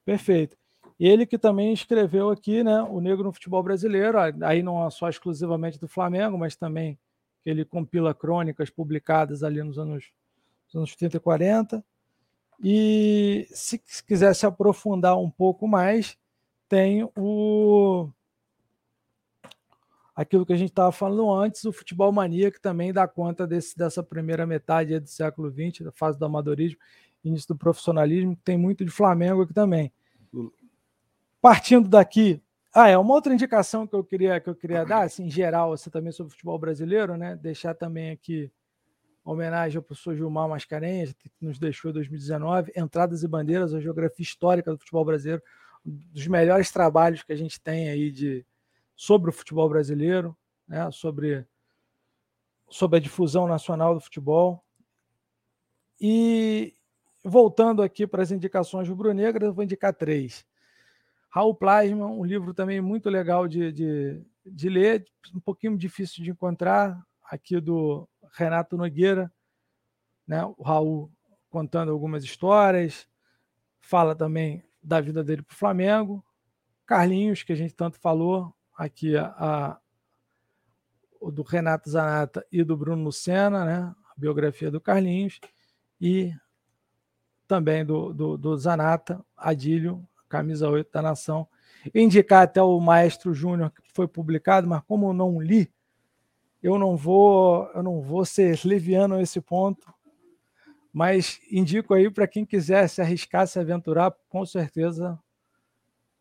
Perfeito. Ele que também escreveu aqui, né, o Negro no Futebol Brasileiro, aí não só exclusivamente do Flamengo, mas também ele compila crônicas publicadas ali nos anos, nos anos 30 e 40. E se quiser se aprofundar um pouco mais, tem o aquilo que a gente estava falando antes, o futebol mania, que também dá conta desse, dessa primeira metade do século XX, da fase do amadorismo, início do profissionalismo, tem muito de Flamengo aqui também. Partindo daqui, ah, é uma outra indicação que eu queria que eu queria dar, assim, em geral, assim, também sobre o futebol brasileiro, né? Deixar também aqui homenagem ao professor Gilmar Mascarenhas, que nos deixou em 2019, Entradas e Bandeiras, a geografia histórica do futebol brasileiro, um dos melhores trabalhos que a gente tem aí de, sobre o futebol brasileiro, né, sobre, sobre a difusão nacional do futebol. E voltando aqui para as indicações rubro-negras, eu vou indicar três. Raul Plasma, um livro também muito legal de, de, de ler, um pouquinho difícil de encontrar, aqui do Renato Nogueira, né? o Raul contando algumas histórias, fala também da vida dele para o Flamengo, Carlinhos, que a gente tanto falou, aqui a, a, do Renato Zanata e do Bruno Lucena, né? a biografia do Carlinhos, e também do, do, do Zanata, Adílio, camisa 8 da Nação. Indicar até o Maestro Júnior, que foi publicado, mas como eu não li, eu não vou, eu não vou ser leviano nesse ponto, mas indico aí para quem quiser se arriscar, se aventurar, com certeza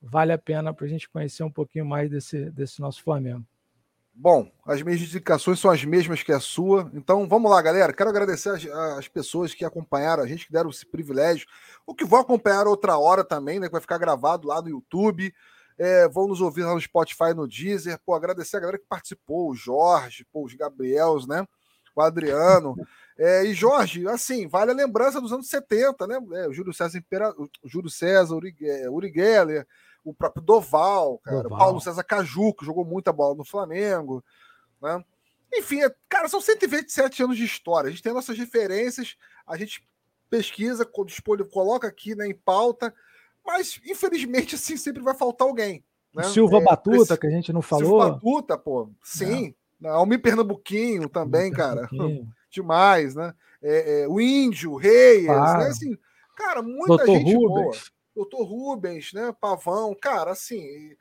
vale a pena para a gente conhecer um pouquinho mais desse, desse nosso Flamengo. Bom, as minhas indicações são as mesmas que a sua. Então vamos lá, galera. Quero agradecer as, as, pessoas que acompanharam a gente, que deram esse privilégio, ou que vão acompanhar outra hora também, né? Que vai ficar gravado lá no YouTube é, vão nos ouvir lá no Spotify no Deezer. Pô, agradecer a galera que participou, o Jorge, pô, os Gabriels, né? o Adriano. É, e Jorge, assim, vale a lembrança dos anos 70, né? É, o Júlio César, Impera... Júlio César, Uri, é, Uri Geller, o próprio Doval, cara, Doval. Paulo César Caju, que jogou muita bola no Flamengo, né? Enfim, é, cara, são 127 anos de história. A gente tem nossas referências, a gente pesquisa, coloca aqui né, em pauta, mas infelizmente <laughs> assim sempre vai faltar alguém. Né? Silva é, Batuta, que a gente não falou. Silva Batuta, pô, sim. É. Almir Pernambuquinho também, cara. <laughs> Demais, né? É, é, o Índio, Reis, claro. né? Assim, cara, muita Doutor gente Rubens. boa. Doutor Rubens, né? Pavão, cara, assim.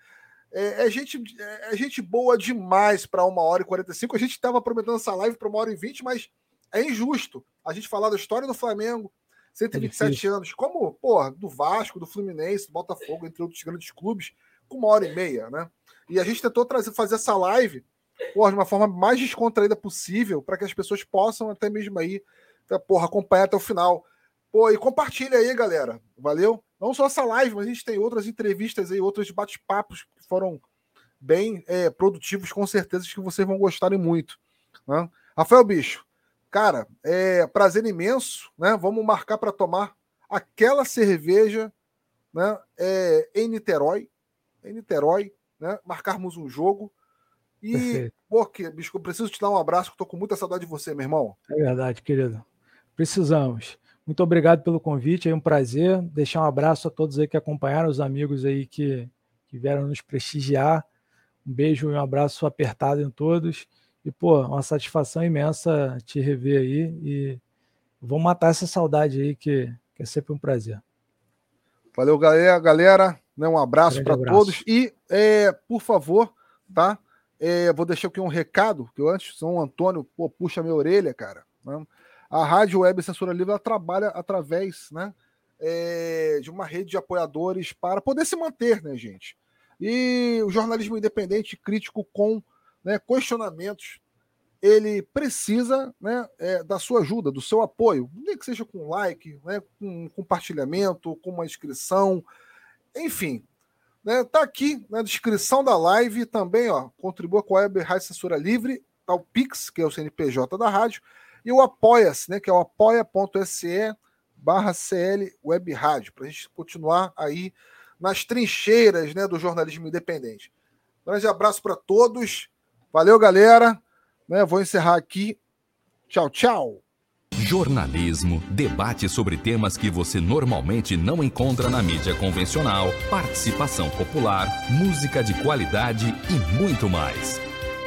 É, é, gente, é, é gente boa demais para uma hora e 45. A gente estava prometendo essa live para uma hora e vinte, mas é injusto a gente falar da história do Flamengo, 127 é anos, como, porra, do Vasco, do Fluminense, do Botafogo, entre outros grandes clubes, com uma hora e meia, né? E a gente tentou trazer, fazer essa live porra, de uma forma mais descontraída possível, para que as pessoas possam até mesmo aí, porra, acompanhar até o final. Pô, e compartilha aí, galera. Valeu? Não só essa live, mas a gente tem outras entrevistas aí, outros bate-papos que foram bem é, produtivos, com certeza que vocês vão gostarem muito. Né? Rafael Bicho, cara, é prazer imenso, né? Vamos marcar para tomar aquela cerveja, né? É, em Niterói, em Niterói, né? Marcarmos um jogo. E, pô, que, bicho, eu preciso te dar um abraço, que eu tô com muita saudade de você, meu irmão. É verdade, querido. Precisamos. Muito obrigado pelo convite, é um prazer. Deixar um abraço a todos aí que acompanharam, os amigos aí que, que vieram nos prestigiar. Um beijo e um abraço apertado em todos. E, pô, uma satisfação imensa te rever aí. E vamos matar essa saudade aí, que, que é sempre um prazer. Valeu, galera. galera né, um abraço para todos. E, é, por favor, tá? É, vou deixar aqui um recado, que eu antes, São Antônio, pô, puxa minha orelha, cara. Né? A Rádio Web Censura Livre ela trabalha através né, é, de uma rede de apoiadores para poder se manter, né, gente? E o jornalismo independente, crítico com né, questionamentos, ele precisa né, é, da sua ajuda, do seu apoio, nem que seja com like, né, com compartilhamento, com uma inscrição, enfim. Né, tá aqui na descrição da live também, ó, contribua com a Web Rádio Censura Livre, tá o Pix, que é o CNPJ da rádio, e o Apoia-se, né, que é o apoia.se barra CL Web Rádio, para a gente continuar aí nas trincheiras né, do jornalismo independente. Grande abraço para todos. Valeu, galera. Né, vou encerrar aqui. Tchau, tchau. Jornalismo, debate sobre temas que você normalmente não encontra na mídia convencional, participação popular, música de qualidade e muito mais.